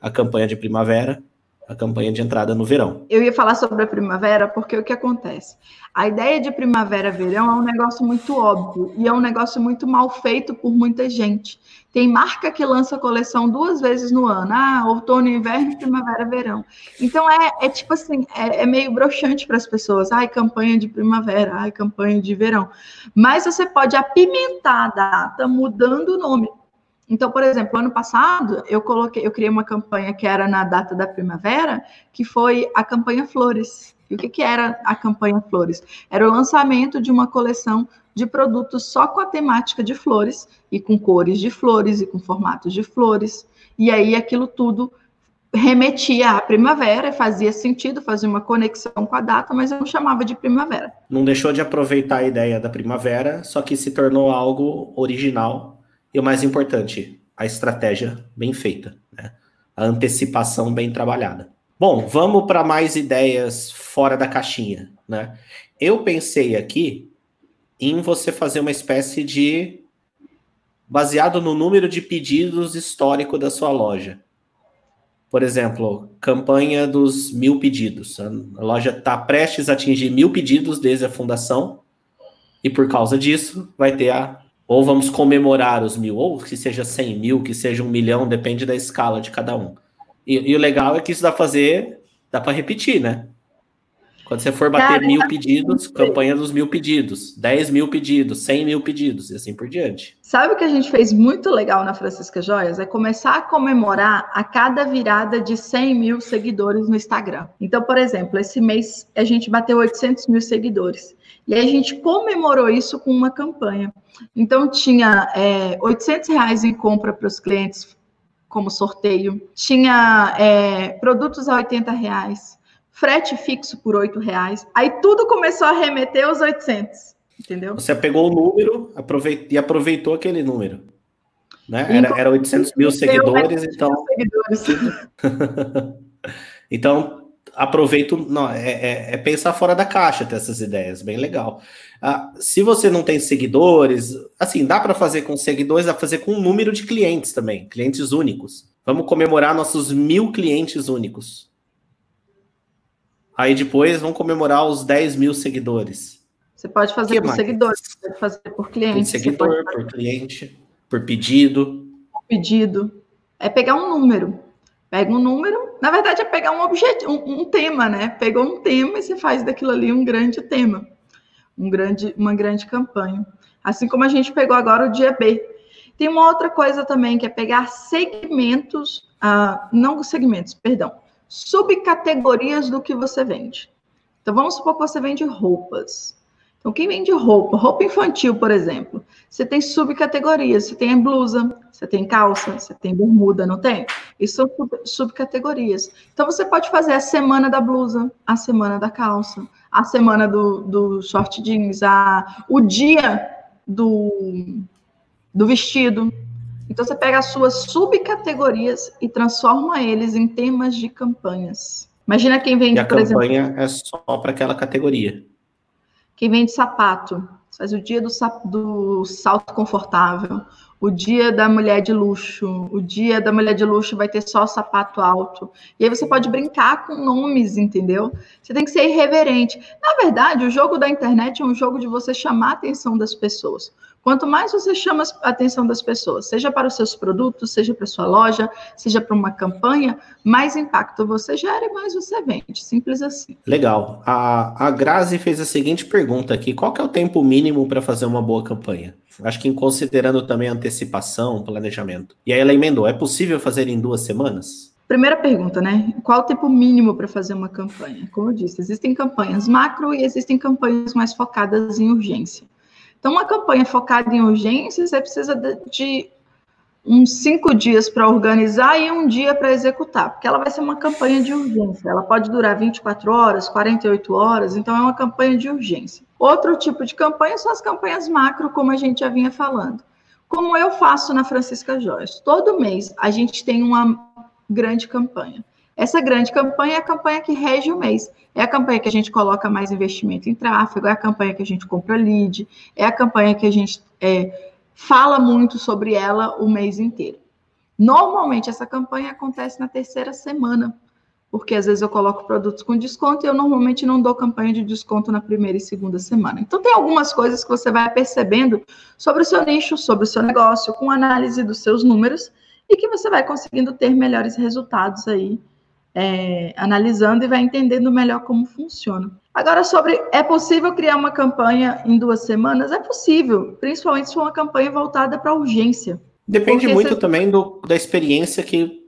a campanha de primavera a campanha de entrada no verão. Eu ia falar sobre a primavera porque o que acontece? A ideia de primavera-verão é um negócio muito óbvio e é um negócio muito mal feito por muita gente. Tem marca que lança coleção duas vezes no ano, ah, outono, inverno, primavera, verão. Então é, é tipo assim, é, é meio broxante para as pessoas. Ai, campanha de primavera, ai, campanha de verão. Mas você pode apimentar a data mudando o nome. Então, por exemplo, ano passado eu coloquei, eu criei uma campanha que era na data da primavera, que foi a campanha Flores. E o que, que era a campanha Flores? Era o lançamento de uma coleção de produtos só com a temática de flores e com cores de flores e com formatos de flores. E aí aquilo tudo remetia à primavera fazia sentido, fazia uma conexão com a data, mas eu não chamava de primavera. Não deixou de aproveitar a ideia da primavera, só que se tornou algo original e o mais importante, a estratégia bem feita, né? a antecipação bem trabalhada. Bom, vamos para mais ideias fora da caixinha. Né? Eu pensei aqui em você fazer uma espécie de. baseado no número de pedidos histórico da sua loja. Por exemplo, campanha dos mil pedidos. A loja está prestes a atingir mil pedidos desde a fundação, e por causa disso vai ter a ou vamos comemorar os mil, ou que seja cem mil, que seja um milhão, depende da escala de cada um. E, e o legal é que isso dá para fazer, dá para repetir, né? Quando você for bater Cara, mil pedidos, campanha dos mil pedidos, dez mil pedidos, cem mil pedidos e assim por diante. Sabe o que a gente fez muito legal na Francisca Joias? É começar a comemorar a cada virada de 100 mil seguidores no Instagram. Então, por exemplo, esse mês a gente bateu 800 mil seguidores. E a gente comemorou isso com uma campanha. Então, tinha é, 800 reais em compra para os clientes como sorteio, tinha é, produtos a 80 reais, frete fixo por 8 reais. Aí tudo começou a remeter aos 800, entendeu? Você pegou o número e aproveitou aquele número. Né? Era, era 800 mil seguidores, então. Seguidores. então, aproveito, não, é, é, é, pensar fora da caixa ter essas ideias, bem legal. Ah, se você não tem seguidores, assim, dá para fazer com seguidores, dá para fazer com um número de clientes também, clientes únicos. Vamos comemorar nossos mil clientes únicos. Aí depois vamos comemorar os 10 mil seguidores. Você pode fazer que por mais? seguidores, você pode fazer por cliente. Por seguidor, por cliente, por pedido. Por pedido. É pegar um número. Pega um número, na verdade é pegar um objetivo, um, um, tema, né? Pegou um tema e você faz daquilo ali um grande tema, um grande, uma grande campanha. Assim como a gente pegou agora o dia B. Tem uma outra coisa também que é pegar segmentos, ah, não segmentos, perdão, subcategorias do que você vende. Então vamos supor que você vende roupas. Então, quem vende roupa, roupa infantil, por exemplo, você tem subcategorias. Você tem blusa, você tem calça, você tem bermuda, não tem? Isso são subcategorias. Então, você pode fazer a semana da blusa, a semana da calça, a semana do, do short jeans, a, o dia do, do vestido. Então, você pega as suas subcategorias e transforma eles em temas de campanhas. Imagina quem vende, e a campanha exemplo. é só para aquela categoria. Quem vende sapato, faz o dia do, do salto confortável, o dia da mulher de luxo, o dia da mulher de luxo vai ter só sapato alto. E aí você pode brincar com nomes, entendeu? Você tem que ser irreverente. Na verdade, o jogo da internet é um jogo de você chamar a atenção das pessoas. Quanto mais você chama a atenção das pessoas, seja para os seus produtos, seja para a sua loja, seja para uma campanha, mais impacto você gera e mais você vende. Simples assim. Legal. A, a Grazi fez a seguinte pergunta aqui: qual é o tempo mínimo para fazer uma boa campanha? Acho que considerando também antecipação, planejamento. E aí ela emendou: é possível fazer em duas semanas? Primeira pergunta, né? Qual o tempo mínimo para fazer uma campanha? Como eu disse, existem campanhas macro e existem campanhas mais focadas em urgência. Então, uma campanha focada em urgência, você precisa de uns cinco dias para organizar e um dia para executar, porque ela vai ser uma campanha de urgência. Ela pode durar 24 horas, 48 horas, então é uma campanha de urgência. Outro tipo de campanha são as campanhas macro, como a gente já vinha falando. Como eu faço na Francisca Joyce, todo mês a gente tem uma grande campanha. Essa grande campanha é a campanha que rege o mês. É a campanha que a gente coloca mais investimento em tráfego, é a campanha que a gente compra lead, é a campanha que a gente é, fala muito sobre ela o mês inteiro. Normalmente, essa campanha acontece na terceira semana, porque às vezes eu coloco produtos com desconto e eu normalmente não dou campanha de desconto na primeira e segunda semana. Então, tem algumas coisas que você vai percebendo sobre o seu nicho, sobre o seu negócio, com análise dos seus números, e que você vai conseguindo ter melhores resultados aí é, analisando e vai entendendo melhor como funciona. Agora, sobre é possível criar uma campanha em duas semanas? É possível, principalmente se for uma campanha voltada para urgência. Depende muito você... também do, da experiência que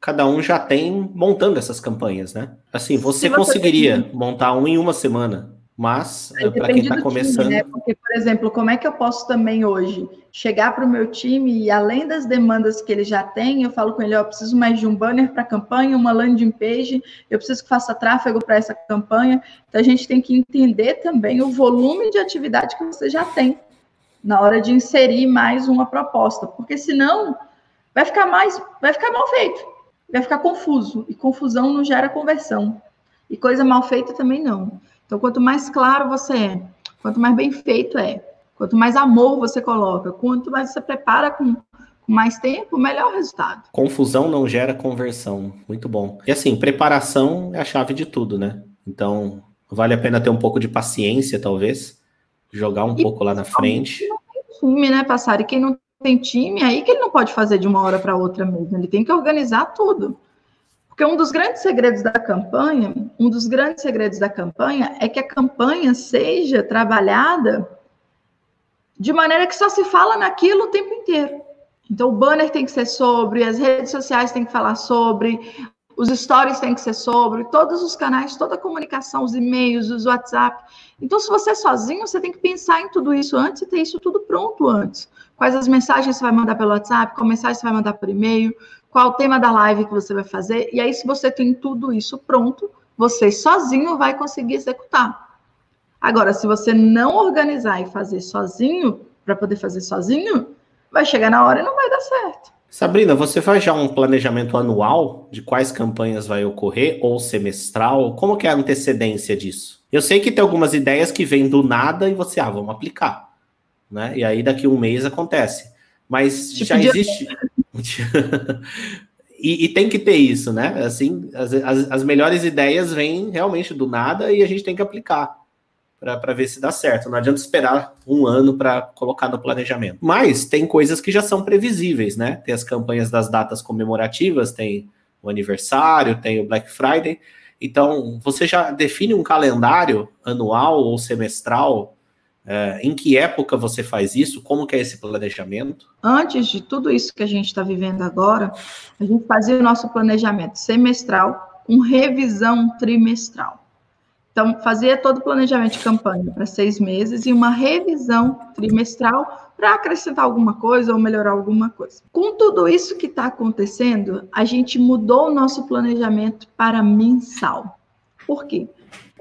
cada um já tem montando essas campanhas, né? Assim, você, você conseguiria tem... montar um em uma semana, mas, para quem está começando. Time, né? Porque, por exemplo, como é que eu posso também hoje chegar para o meu time e, além das demandas que ele já tem, eu falo com ele: eu preciso mais de um banner para a campanha, uma landing page, eu preciso que faça tráfego para essa campanha. Então, a gente tem que entender também o volume de atividade que você já tem na hora de inserir mais uma proposta, porque senão vai ficar mais, vai ficar mal feito, vai ficar confuso, e confusão não gera conversão, e coisa mal feita também não. Então, quanto mais claro você é, quanto mais bem feito é, quanto mais amor você coloca, quanto mais você prepara com, com mais tempo, melhor o resultado. Confusão não gera conversão. Muito bom. E assim, preparação é a chave de tudo, né? Então, vale a pena ter um pouco de paciência, talvez, jogar um e pouco lá na frente. Não tem time, né, passar? E quem não tem time, aí que ele não pode fazer de uma hora para outra mesmo. Ele tem que organizar tudo. Porque um dos grandes segredos da campanha, um dos grandes segredos da campanha é que a campanha seja trabalhada de maneira que só se fala naquilo o tempo inteiro. Então, o banner tem que ser sobre, as redes sociais têm que falar sobre, os stories têm que ser sobre, todos os canais, toda a comunicação, os e-mails, os WhatsApp. Então, se você é sozinho, você tem que pensar em tudo isso antes e ter isso tudo pronto antes. Quais as mensagens você vai mandar pelo WhatsApp, qual mensagem você vai mandar por e-mail, qual o tema da live que você vai fazer, e aí, se você tem tudo isso pronto, você sozinho vai conseguir executar. Agora, se você não organizar e fazer sozinho, para poder fazer sozinho, vai chegar na hora e não vai dar certo. Sabrina, você faz já um planejamento anual de quais campanhas vai ocorrer, ou semestral? Como que é a antecedência disso? Eu sei que tem algumas ideias que vêm do nada e você, ah, vamos aplicar. Né? E aí daqui a um mês acontece. Mas tipo já existe. E, e, tem que ter isso, né? Assim, as, as, as, melhores ideias vêm realmente do nada e a gente tem que aplicar. para ver se dá certo. Não adianta esperar um ano para colocar no planejamento. Mas tem coisas que já são previsíveis, né? Tem as campanhas das datas comemorativas, tem o aniversário, tem o Black Friday. Então, você já define um calendário anual ou semestral? É, em que época você faz isso? Como que é esse planejamento? Antes de tudo isso que a gente está vivendo agora, a gente fazia o nosso planejamento semestral com revisão trimestral. Então, fazia todo o planejamento de campanha para seis meses e uma revisão trimestral para acrescentar alguma coisa ou melhorar alguma coisa. Com tudo isso que está acontecendo, a gente mudou o nosso planejamento para mensal. Por quê?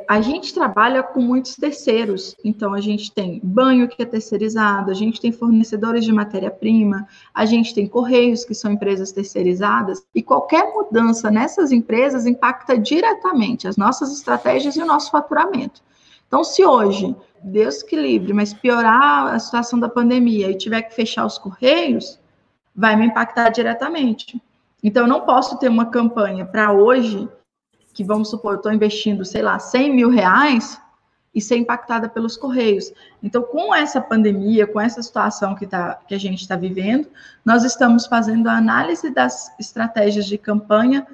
A gente trabalha com muitos terceiros, então a gente tem banho que é terceirizado, a gente tem fornecedores de matéria-prima, a gente tem correios que são empresas terceirizadas, e qualquer mudança nessas empresas impacta diretamente as nossas estratégias e o nosso faturamento. Então, se hoje, Deus que livre, mas piorar a situação da pandemia e tiver que fechar os correios, vai me impactar diretamente. Então, eu não posso ter uma campanha para hoje que vamos supor, eu estou investindo, sei lá, 100 mil reais e ser impactada pelos correios. Então, com essa pandemia, com essa situação que, tá, que a gente está vivendo, nós estamos fazendo a análise das estratégias de campanha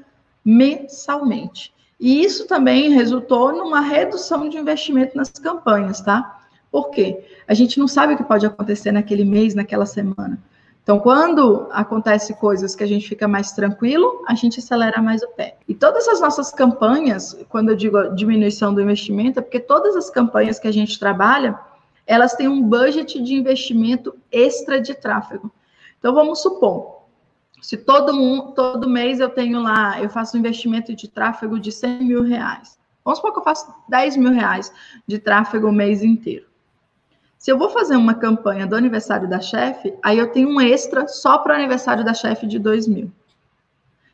mensalmente. E isso também resultou numa redução de investimento nas campanhas, tá? Por quê? A gente não sabe o que pode acontecer naquele mês, naquela semana. Então, quando acontece coisas que a gente fica mais tranquilo, a gente acelera mais o pé. E todas as nossas campanhas, quando eu digo diminuição do investimento, é porque todas as campanhas que a gente trabalha, elas têm um budget de investimento extra de tráfego. Então, vamos supor, se todo, mundo, todo mês eu tenho lá, eu faço um investimento de tráfego de 100 mil reais. Vamos supor que eu faço 10 mil reais de tráfego o mês inteiro. Se eu vou fazer uma campanha do aniversário da chefe, aí eu tenho um extra só para o aniversário da chefe de 2 mil.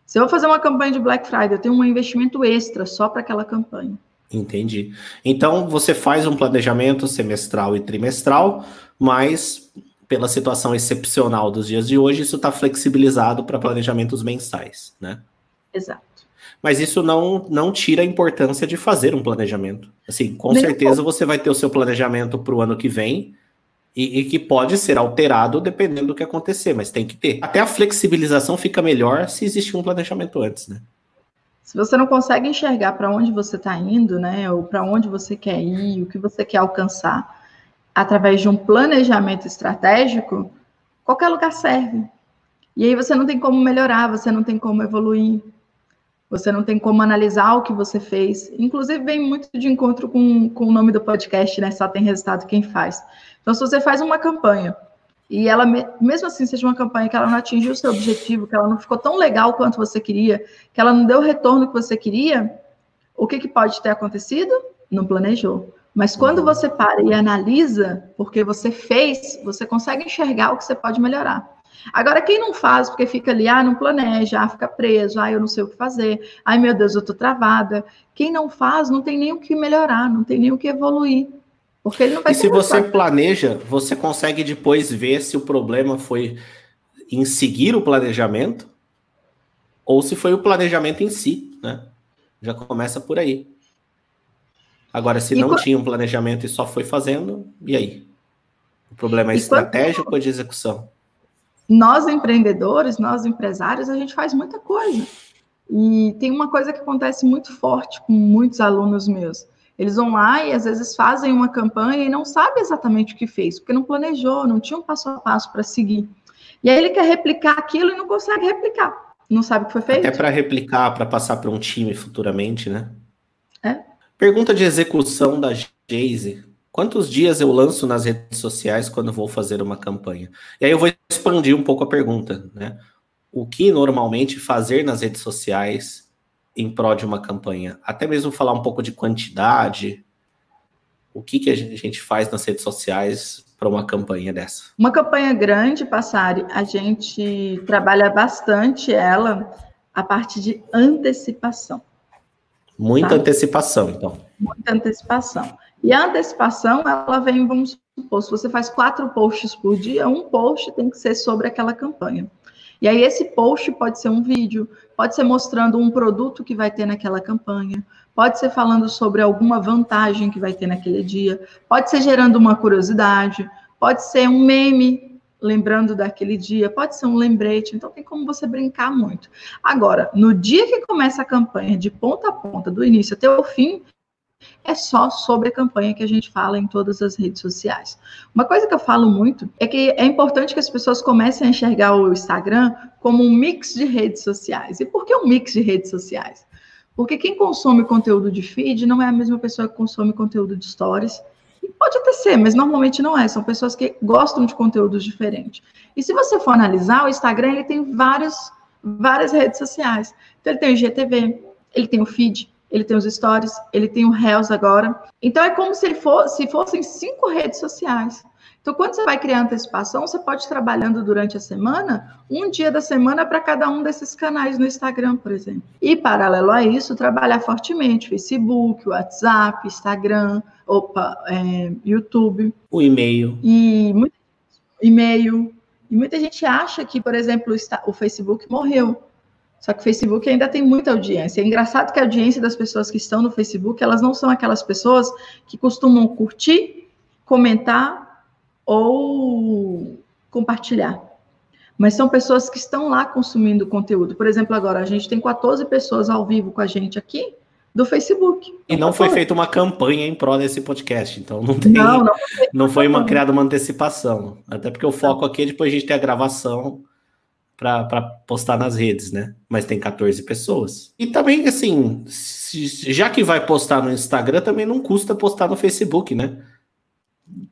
Se eu vou fazer uma campanha de Black Friday, eu tenho um investimento extra só para aquela campanha. Entendi. Então você faz um planejamento semestral e trimestral, mas pela situação excepcional dos dias de hoje, isso está flexibilizado para planejamentos mensais, né? Exato mas isso não, não tira a importância de fazer um planejamento. Assim, com Nem certeza você vai ter o seu planejamento para o ano que vem e, e, que pode ser alterado dependendo do que acontecer, mas tem que ter. Até a flexibilização fica melhor se existe um planejamento antes, né? Se você não consegue enxergar para onde você está indo, né, ou para onde você quer ir, o que você quer alcançar, através de um planejamento estratégico, qualquer lugar serve. E aí você não tem como melhorar, você não tem como evoluir, você não tem como analisar o que você fez. Inclusive, vem muito de encontro com, com o nome do podcast, né? Só tem resultado quem faz. Então, se você faz uma campanha e ela, mesmo assim, seja uma campanha que ela não atingiu o seu objetivo, que ela não ficou tão legal quanto você queria, que ela não deu o retorno que você queria, o que, que pode ter acontecido? Não planejou. Mas quando você para e analisa, porque você fez, você consegue enxergar o que você pode melhorar. Agora, quem não faz, porque fica ali, ah, não planeja, ah, fica preso, ah, eu não sei o que fazer, ai meu Deus, eu tô travada. Quem não faz, não tem nem o que melhorar, não tem nem o que evoluir. Porque ele não vai E se você planeja, você consegue depois ver se o problema foi em seguir o planejamento ou se foi o planejamento em si, né? Já começa por aí. Agora, se e não quando... tinha um planejamento e só foi fazendo, e aí? O problema é e estratégico quando... ou de execução? Nós empreendedores, nós empresários, a gente faz muita coisa. E tem uma coisa que acontece muito forte com muitos alunos meus. Eles vão lá e às vezes fazem uma campanha e não sabem exatamente o que fez, porque não planejou, não tinha um passo a passo para seguir. E aí ele quer replicar aquilo e não consegue replicar. Não sabe o que foi feito. Até para replicar, para passar para um time futuramente, né? É. Pergunta de execução da Geise. Quantos dias eu lanço nas redes sociais quando vou fazer uma campanha? E aí eu vou expandir um pouco a pergunta, né? O que normalmente fazer nas redes sociais em prol de uma campanha? Até mesmo falar um pouco de quantidade. O que, que a gente faz nas redes sociais para uma campanha dessa? Uma campanha grande, Passari, a gente trabalha bastante ela a parte de antecipação. Muita tá? antecipação, então. Muita antecipação. E a antecipação, ela vem, vamos supor, se você faz quatro posts por dia, um post tem que ser sobre aquela campanha. E aí esse post pode ser um vídeo, pode ser mostrando um produto que vai ter naquela campanha, pode ser falando sobre alguma vantagem que vai ter naquele dia, pode ser gerando uma curiosidade, pode ser um meme lembrando daquele dia, pode ser um lembrete, então tem como você brincar muito. Agora, no dia que começa a campanha, de ponta a ponta, do início até o fim, é só sobre a campanha que a gente fala em todas as redes sociais. Uma coisa que eu falo muito é que é importante que as pessoas comecem a enxergar o Instagram como um mix de redes sociais. E por que um mix de redes sociais? Porque quem consome conteúdo de feed não é a mesma pessoa que consome conteúdo de stories. E pode até ser, mas normalmente não é. São pessoas que gostam de conteúdos diferentes. E se você for analisar, o Instagram ele tem várias, várias redes sociais. Então, ele tem o IGTV, ele tem o feed, ele tem os stories, ele tem o Reels agora. Então é como se, ele for, se fossem cinco redes sociais. Então, quando você vai criar antecipação, você pode ir trabalhando durante a semana, um dia da semana para cada um desses canais no Instagram, por exemplo. E, paralelo a isso, trabalhar fortemente Facebook, WhatsApp, Instagram, opa, é, YouTube. O e-mail. E e-mail. E muita gente acha que, por exemplo, o Facebook morreu. Só que o Facebook ainda tem muita audiência. É engraçado que a audiência das pessoas que estão no Facebook, elas não são aquelas pessoas que costumam curtir, comentar ou compartilhar. Mas são pessoas que estão lá consumindo conteúdo. Por exemplo, agora a gente tem 14 pessoas ao vivo com a gente aqui do Facebook. E não foi feita uma campanha em prol desse podcast, então não tem, não, não, não foi uma criada uma antecipação. Até porque o foco aqui é depois a gente ter a gravação para postar nas redes, né? Mas tem 14 pessoas. E também, assim, se, já que vai postar no Instagram, também não custa postar no Facebook, né?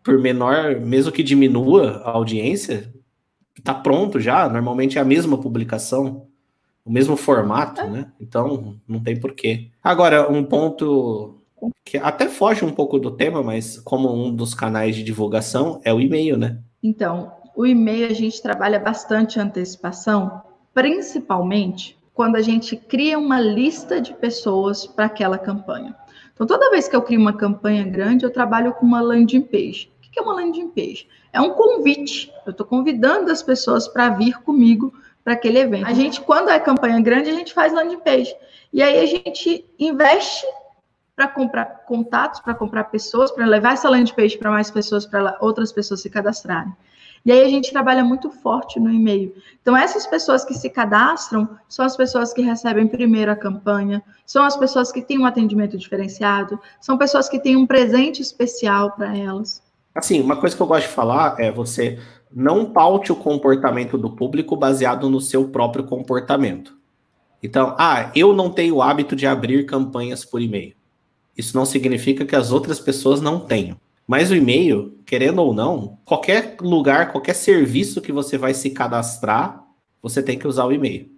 Por menor, mesmo que diminua a audiência, tá pronto já. Normalmente é a mesma publicação, o mesmo formato, é. né? Então, não tem porquê. Agora, um ponto que até foge um pouco do tema, mas como um dos canais de divulgação é o e-mail, né? Então, o e-mail a gente trabalha bastante antecipação, principalmente quando a gente cria uma lista de pessoas para aquela campanha. Então, toda vez que eu crio uma campanha grande, eu trabalho com uma landing page. O que é uma landing page? É um convite. Eu estou convidando as pessoas para vir comigo para aquele evento. A gente, quando é campanha grande, a gente faz landing page. E aí a gente investe para comprar contatos, para comprar pessoas, para levar essa landing page para mais pessoas, para outras pessoas se cadastrarem. E aí a gente trabalha muito forte no e-mail. Então, essas pessoas que se cadastram são as pessoas que recebem primeiro a campanha, são as pessoas que têm um atendimento diferenciado, são pessoas que têm um presente especial para elas. Assim, uma coisa que eu gosto de falar é você não paute o comportamento do público baseado no seu próprio comportamento. Então, ah, eu não tenho o hábito de abrir campanhas por e-mail. Isso não significa que as outras pessoas não tenham. Mas o e-mail, querendo ou não, qualquer lugar, qualquer serviço que você vai se cadastrar, você tem que usar o e-mail.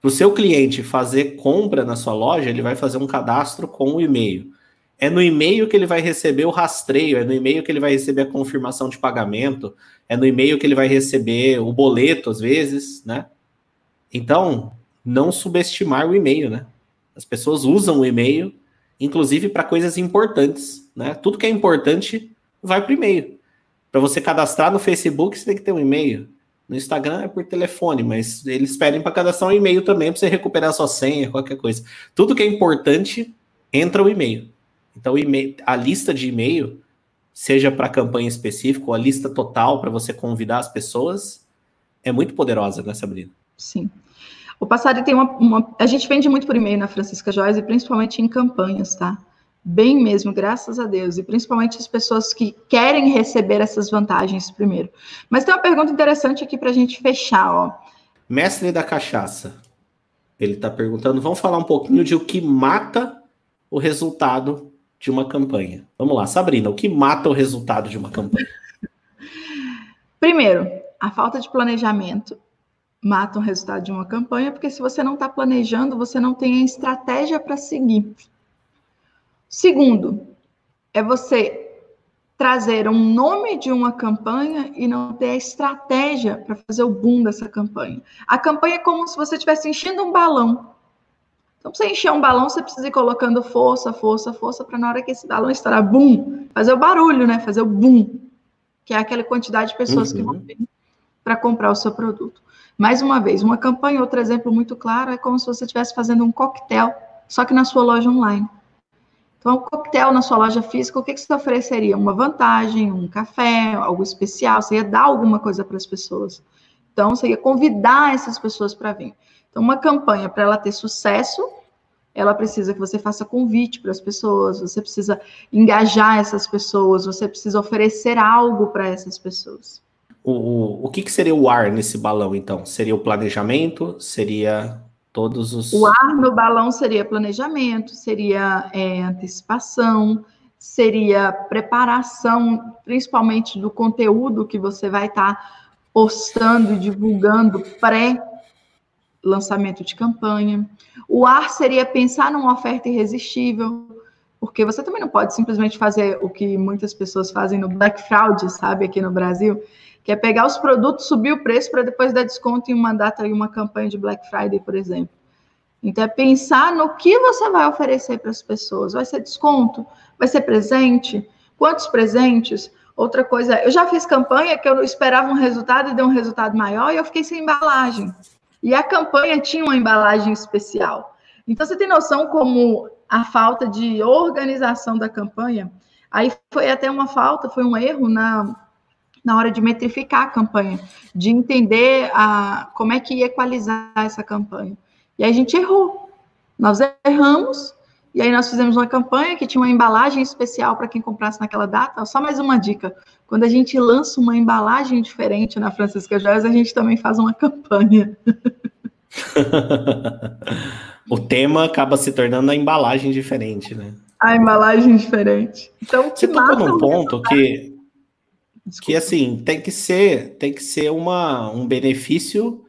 Para o seu cliente fazer compra na sua loja, ele vai fazer um cadastro com o e-mail. É no e-mail que ele vai receber o rastreio, é no e-mail que ele vai receber a confirmação de pagamento, é no e-mail que ele vai receber o boleto, às vezes, né? Então, não subestimar o e-mail, né? As pessoas usam o e-mail, inclusive para coisas importantes, né? Tudo que é importante vai para e-mail. Para você cadastrar no Facebook, você tem que ter um e-mail. No Instagram é por telefone, mas eles pedem para cadastrar um e-mail também para você recuperar sua senha, qualquer coisa. Tudo que é importante entra o e-mail. Então, a lista de e-mail, seja para campanha específica ou a lista total para você convidar as pessoas, é muito poderosa, né, Sabrina? Sim. O Passari tem uma, uma, A gente vende muito por e-mail na Francisca Joyce, e principalmente em campanhas, tá? Bem mesmo, graças a Deus. E principalmente as pessoas que querem receber essas vantagens primeiro. Mas tem uma pergunta interessante aqui para a gente fechar, ó. Mestre da cachaça. Ele está perguntando, vamos falar um pouquinho de o que mata o resultado de uma campanha. Vamos lá, Sabrina, o que mata o resultado de uma campanha? Primeiro, a falta de planejamento mata o resultado de uma campanha, porque se você não está planejando, você não tem a estratégia para seguir. Segundo, é você trazer um nome de uma campanha e não ter a estratégia para fazer o boom dessa campanha. A campanha é como se você estivesse enchendo um balão. Então, para você encher um balão, você precisa ir colocando força, força, força, para na hora que esse balão estourar, boom, fazer o barulho, né? Fazer o boom, que é aquela quantidade de pessoas uhum. que vão vir para comprar o seu produto. Mais uma vez, uma campanha, outro exemplo muito claro, é como se você estivesse fazendo um coquetel, só que na sua loja online. Então, um coquetel na sua loja física, o que, que você ofereceria? Uma vantagem, um café, algo especial, você ia dar alguma coisa para as pessoas. Então, você ia convidar essas pessoas para vir. Então, uma campanha, para ela ter sucesso, ela precisa que você faça convite para as pessoas, você precisa engajar essas pessoas, você precisa oferecer algo para essas pessoas. O, o, o que, que seria o ar nesse balão, então? Seria o planejamento? Seria todos os. O ar no balão seria planejamento, seria é, antecipação, seria preparação, principalmente do conteúdo que você vai estar tá postando e divulgando pré-lançamento de campanha. O ar seria pensar numa oferta irresistível, porque você também não pode simplesmente fazer o que muitas pessoas fazem no Black Fraud, sabe, aqui no Brasil, que é pegar os produtos, subir o preço para depois dar desconto em uma data e uma campanha de Black Friday, por exemplo. Então, é pensar no que você vai oferecer para as pessoas. Vai ser desconto? Vai ser presente? Quantos presentes? Outra coisa, eu já fiz campanha que eu esperava um resultado e deu um resultado maior e eu fiquei sem embalagem. E a campanha tinha uma embalagem especial. Então, você tem noção como a falta de organização da campanha, aí foi até uma falta, foi um erro na, na hora de metrificar a campanha, de entender a, como é que ia equalizar essa campanha. E aí a gente errou. Nós erramos, e aí nós fizemos uma campanha que tinha uma embalagem especial para quem comprasse naquela data. Só mais uma dica: quando a gente lança uma embalagem diferente na Francisca Joias, a gente também faz uma campanha. o tema acaba se tornando a embalagem diferente, né? A embalagem diferente. Então, você tocou num ponto que Desculpa. que assim tem que ser tem que ser uma, um benefício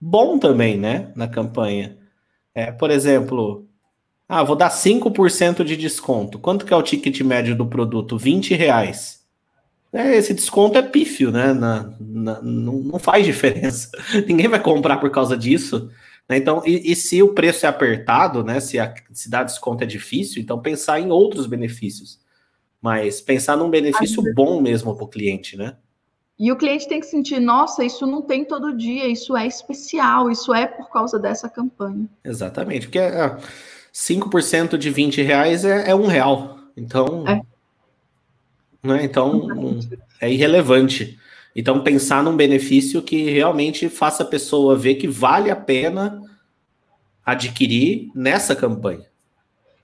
bom também, né, na campanha. É, por exemplo, ah, vou dar 5% de desconto. Quanto que é o ticket médio do produto? 20 reais. É, esse desconto é pífio, né? Na, na, não, não, faz diferença. Ninguém vai comprar por causa disso. Né? Então, e, e, se o preço é apertado, né? Se, a, se dar desconto é difícil, então pensar em outros benefícios. Mas pensar num benefício bom mesmo para o cliente, né? E o cliente tem que sentir, nossa, isso não tem todo dia, isso é especial, isso é por causa dessa campanha. Exatamente, porque é, 5% de 20 reais é, é um real. Então, é. Né, então é irrelevante. Então, pensar num benefício que realmente faça a pessoa ver que vale a pena adquirir nessa campanha.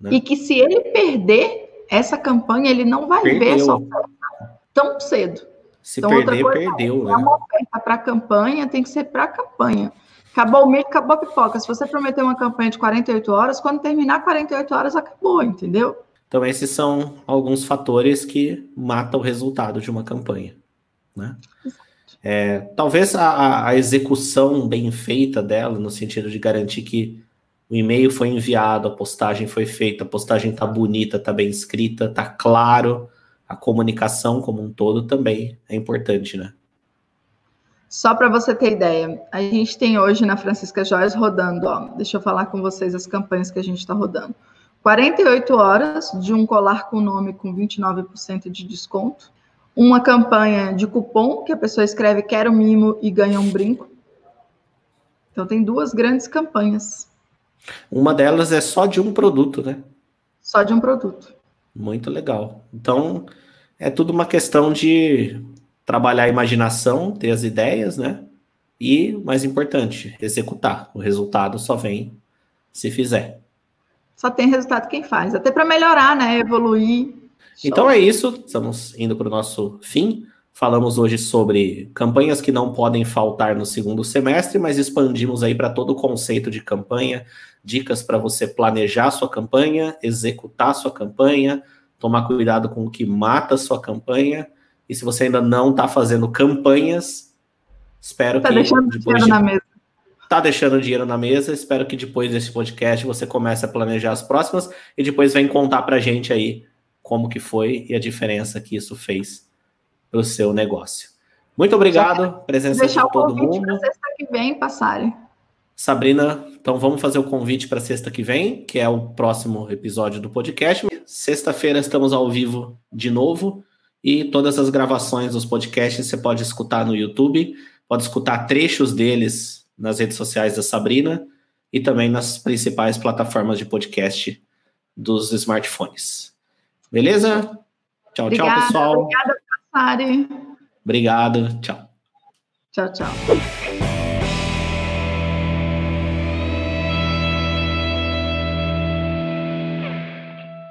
Né? E que se ele perder essa campanha, ele não vai Perdeu. ver essa oferta tão cedo. Se então, perder, coisa, perdeu. É né? uma oferta para campanha, tem que ser para campanha. Acabou o milho, acabou a pipoca. Se você prometer uma campanha de 48 horas, quando terminar 48 horas, acabou, entendeu? Então, esses são alguns fatores que matam o resultado de uma campanha. Né? É, talvez a, a, execução bem feita dela, no sentido de garantir que o e-mail foi enviado, a postagem foi feita, a postagem está bonita, está bem escrita, está claro, a comunicação como um todo também é importante, né? Só para você ter ideia, a gente tem hoje na Francisca Joias rodando, ó, deixa eu falar com vocês as campanhas que a gente está rodando. 48 horas de um colar com nome com 29% de desconto. Uma campanha de cupom que a pessoa escreve quero mimo e ganha um brinco. Então tem duas grandes campanhas. Uma delas é só de um produto, né? Só de um produto. Muito legal. Então, é tudo uma questão de trabalhar a imaginação, ter as ideias, né? E, mais importante, executar. O resultado só vem se fizer. Só tem resultado quem faz, até para melhorar, né? Evoluir. Então é isso, estamos indo para o nosso fim. Falamos hoje sobre campanhas que não podem faltar no segundo semestre, mas expandimos aí para todo o conceito de campanha, dicas para você planejar sua campanha, executar sua campanha, tomar cuidado com o que mata sua campanha. E se você ainda não está fazendo campanhas, espero tá que. Deixando depois dinheiro de... na mesa. Tá deixando dinheiro na mesa. Espero que depois desse podcast você comece a planejar as próximas e depois vem contar para gente aí como que foi e a diferença que isso fez para o seu negócio. Muito obrigado, presença de todo mundo. Sexta que vem, passarem. Sabrina, então vamos fazer o convite para sexta que vem, que é o próximo episódio do podcast. Sexta-feira estamos ao vivo de novo e todas as gravações dos podcasts você pode escutar no YouTube, pode escutar trechos deles nas redes sociais da Sabrina e também nas principais plataformas de podcast dos smartphones. Beleza? Tchau, Obrigada, tchau, pessoal. Obrigada, Sari. Obrigado, tchau. Tchau, tchau.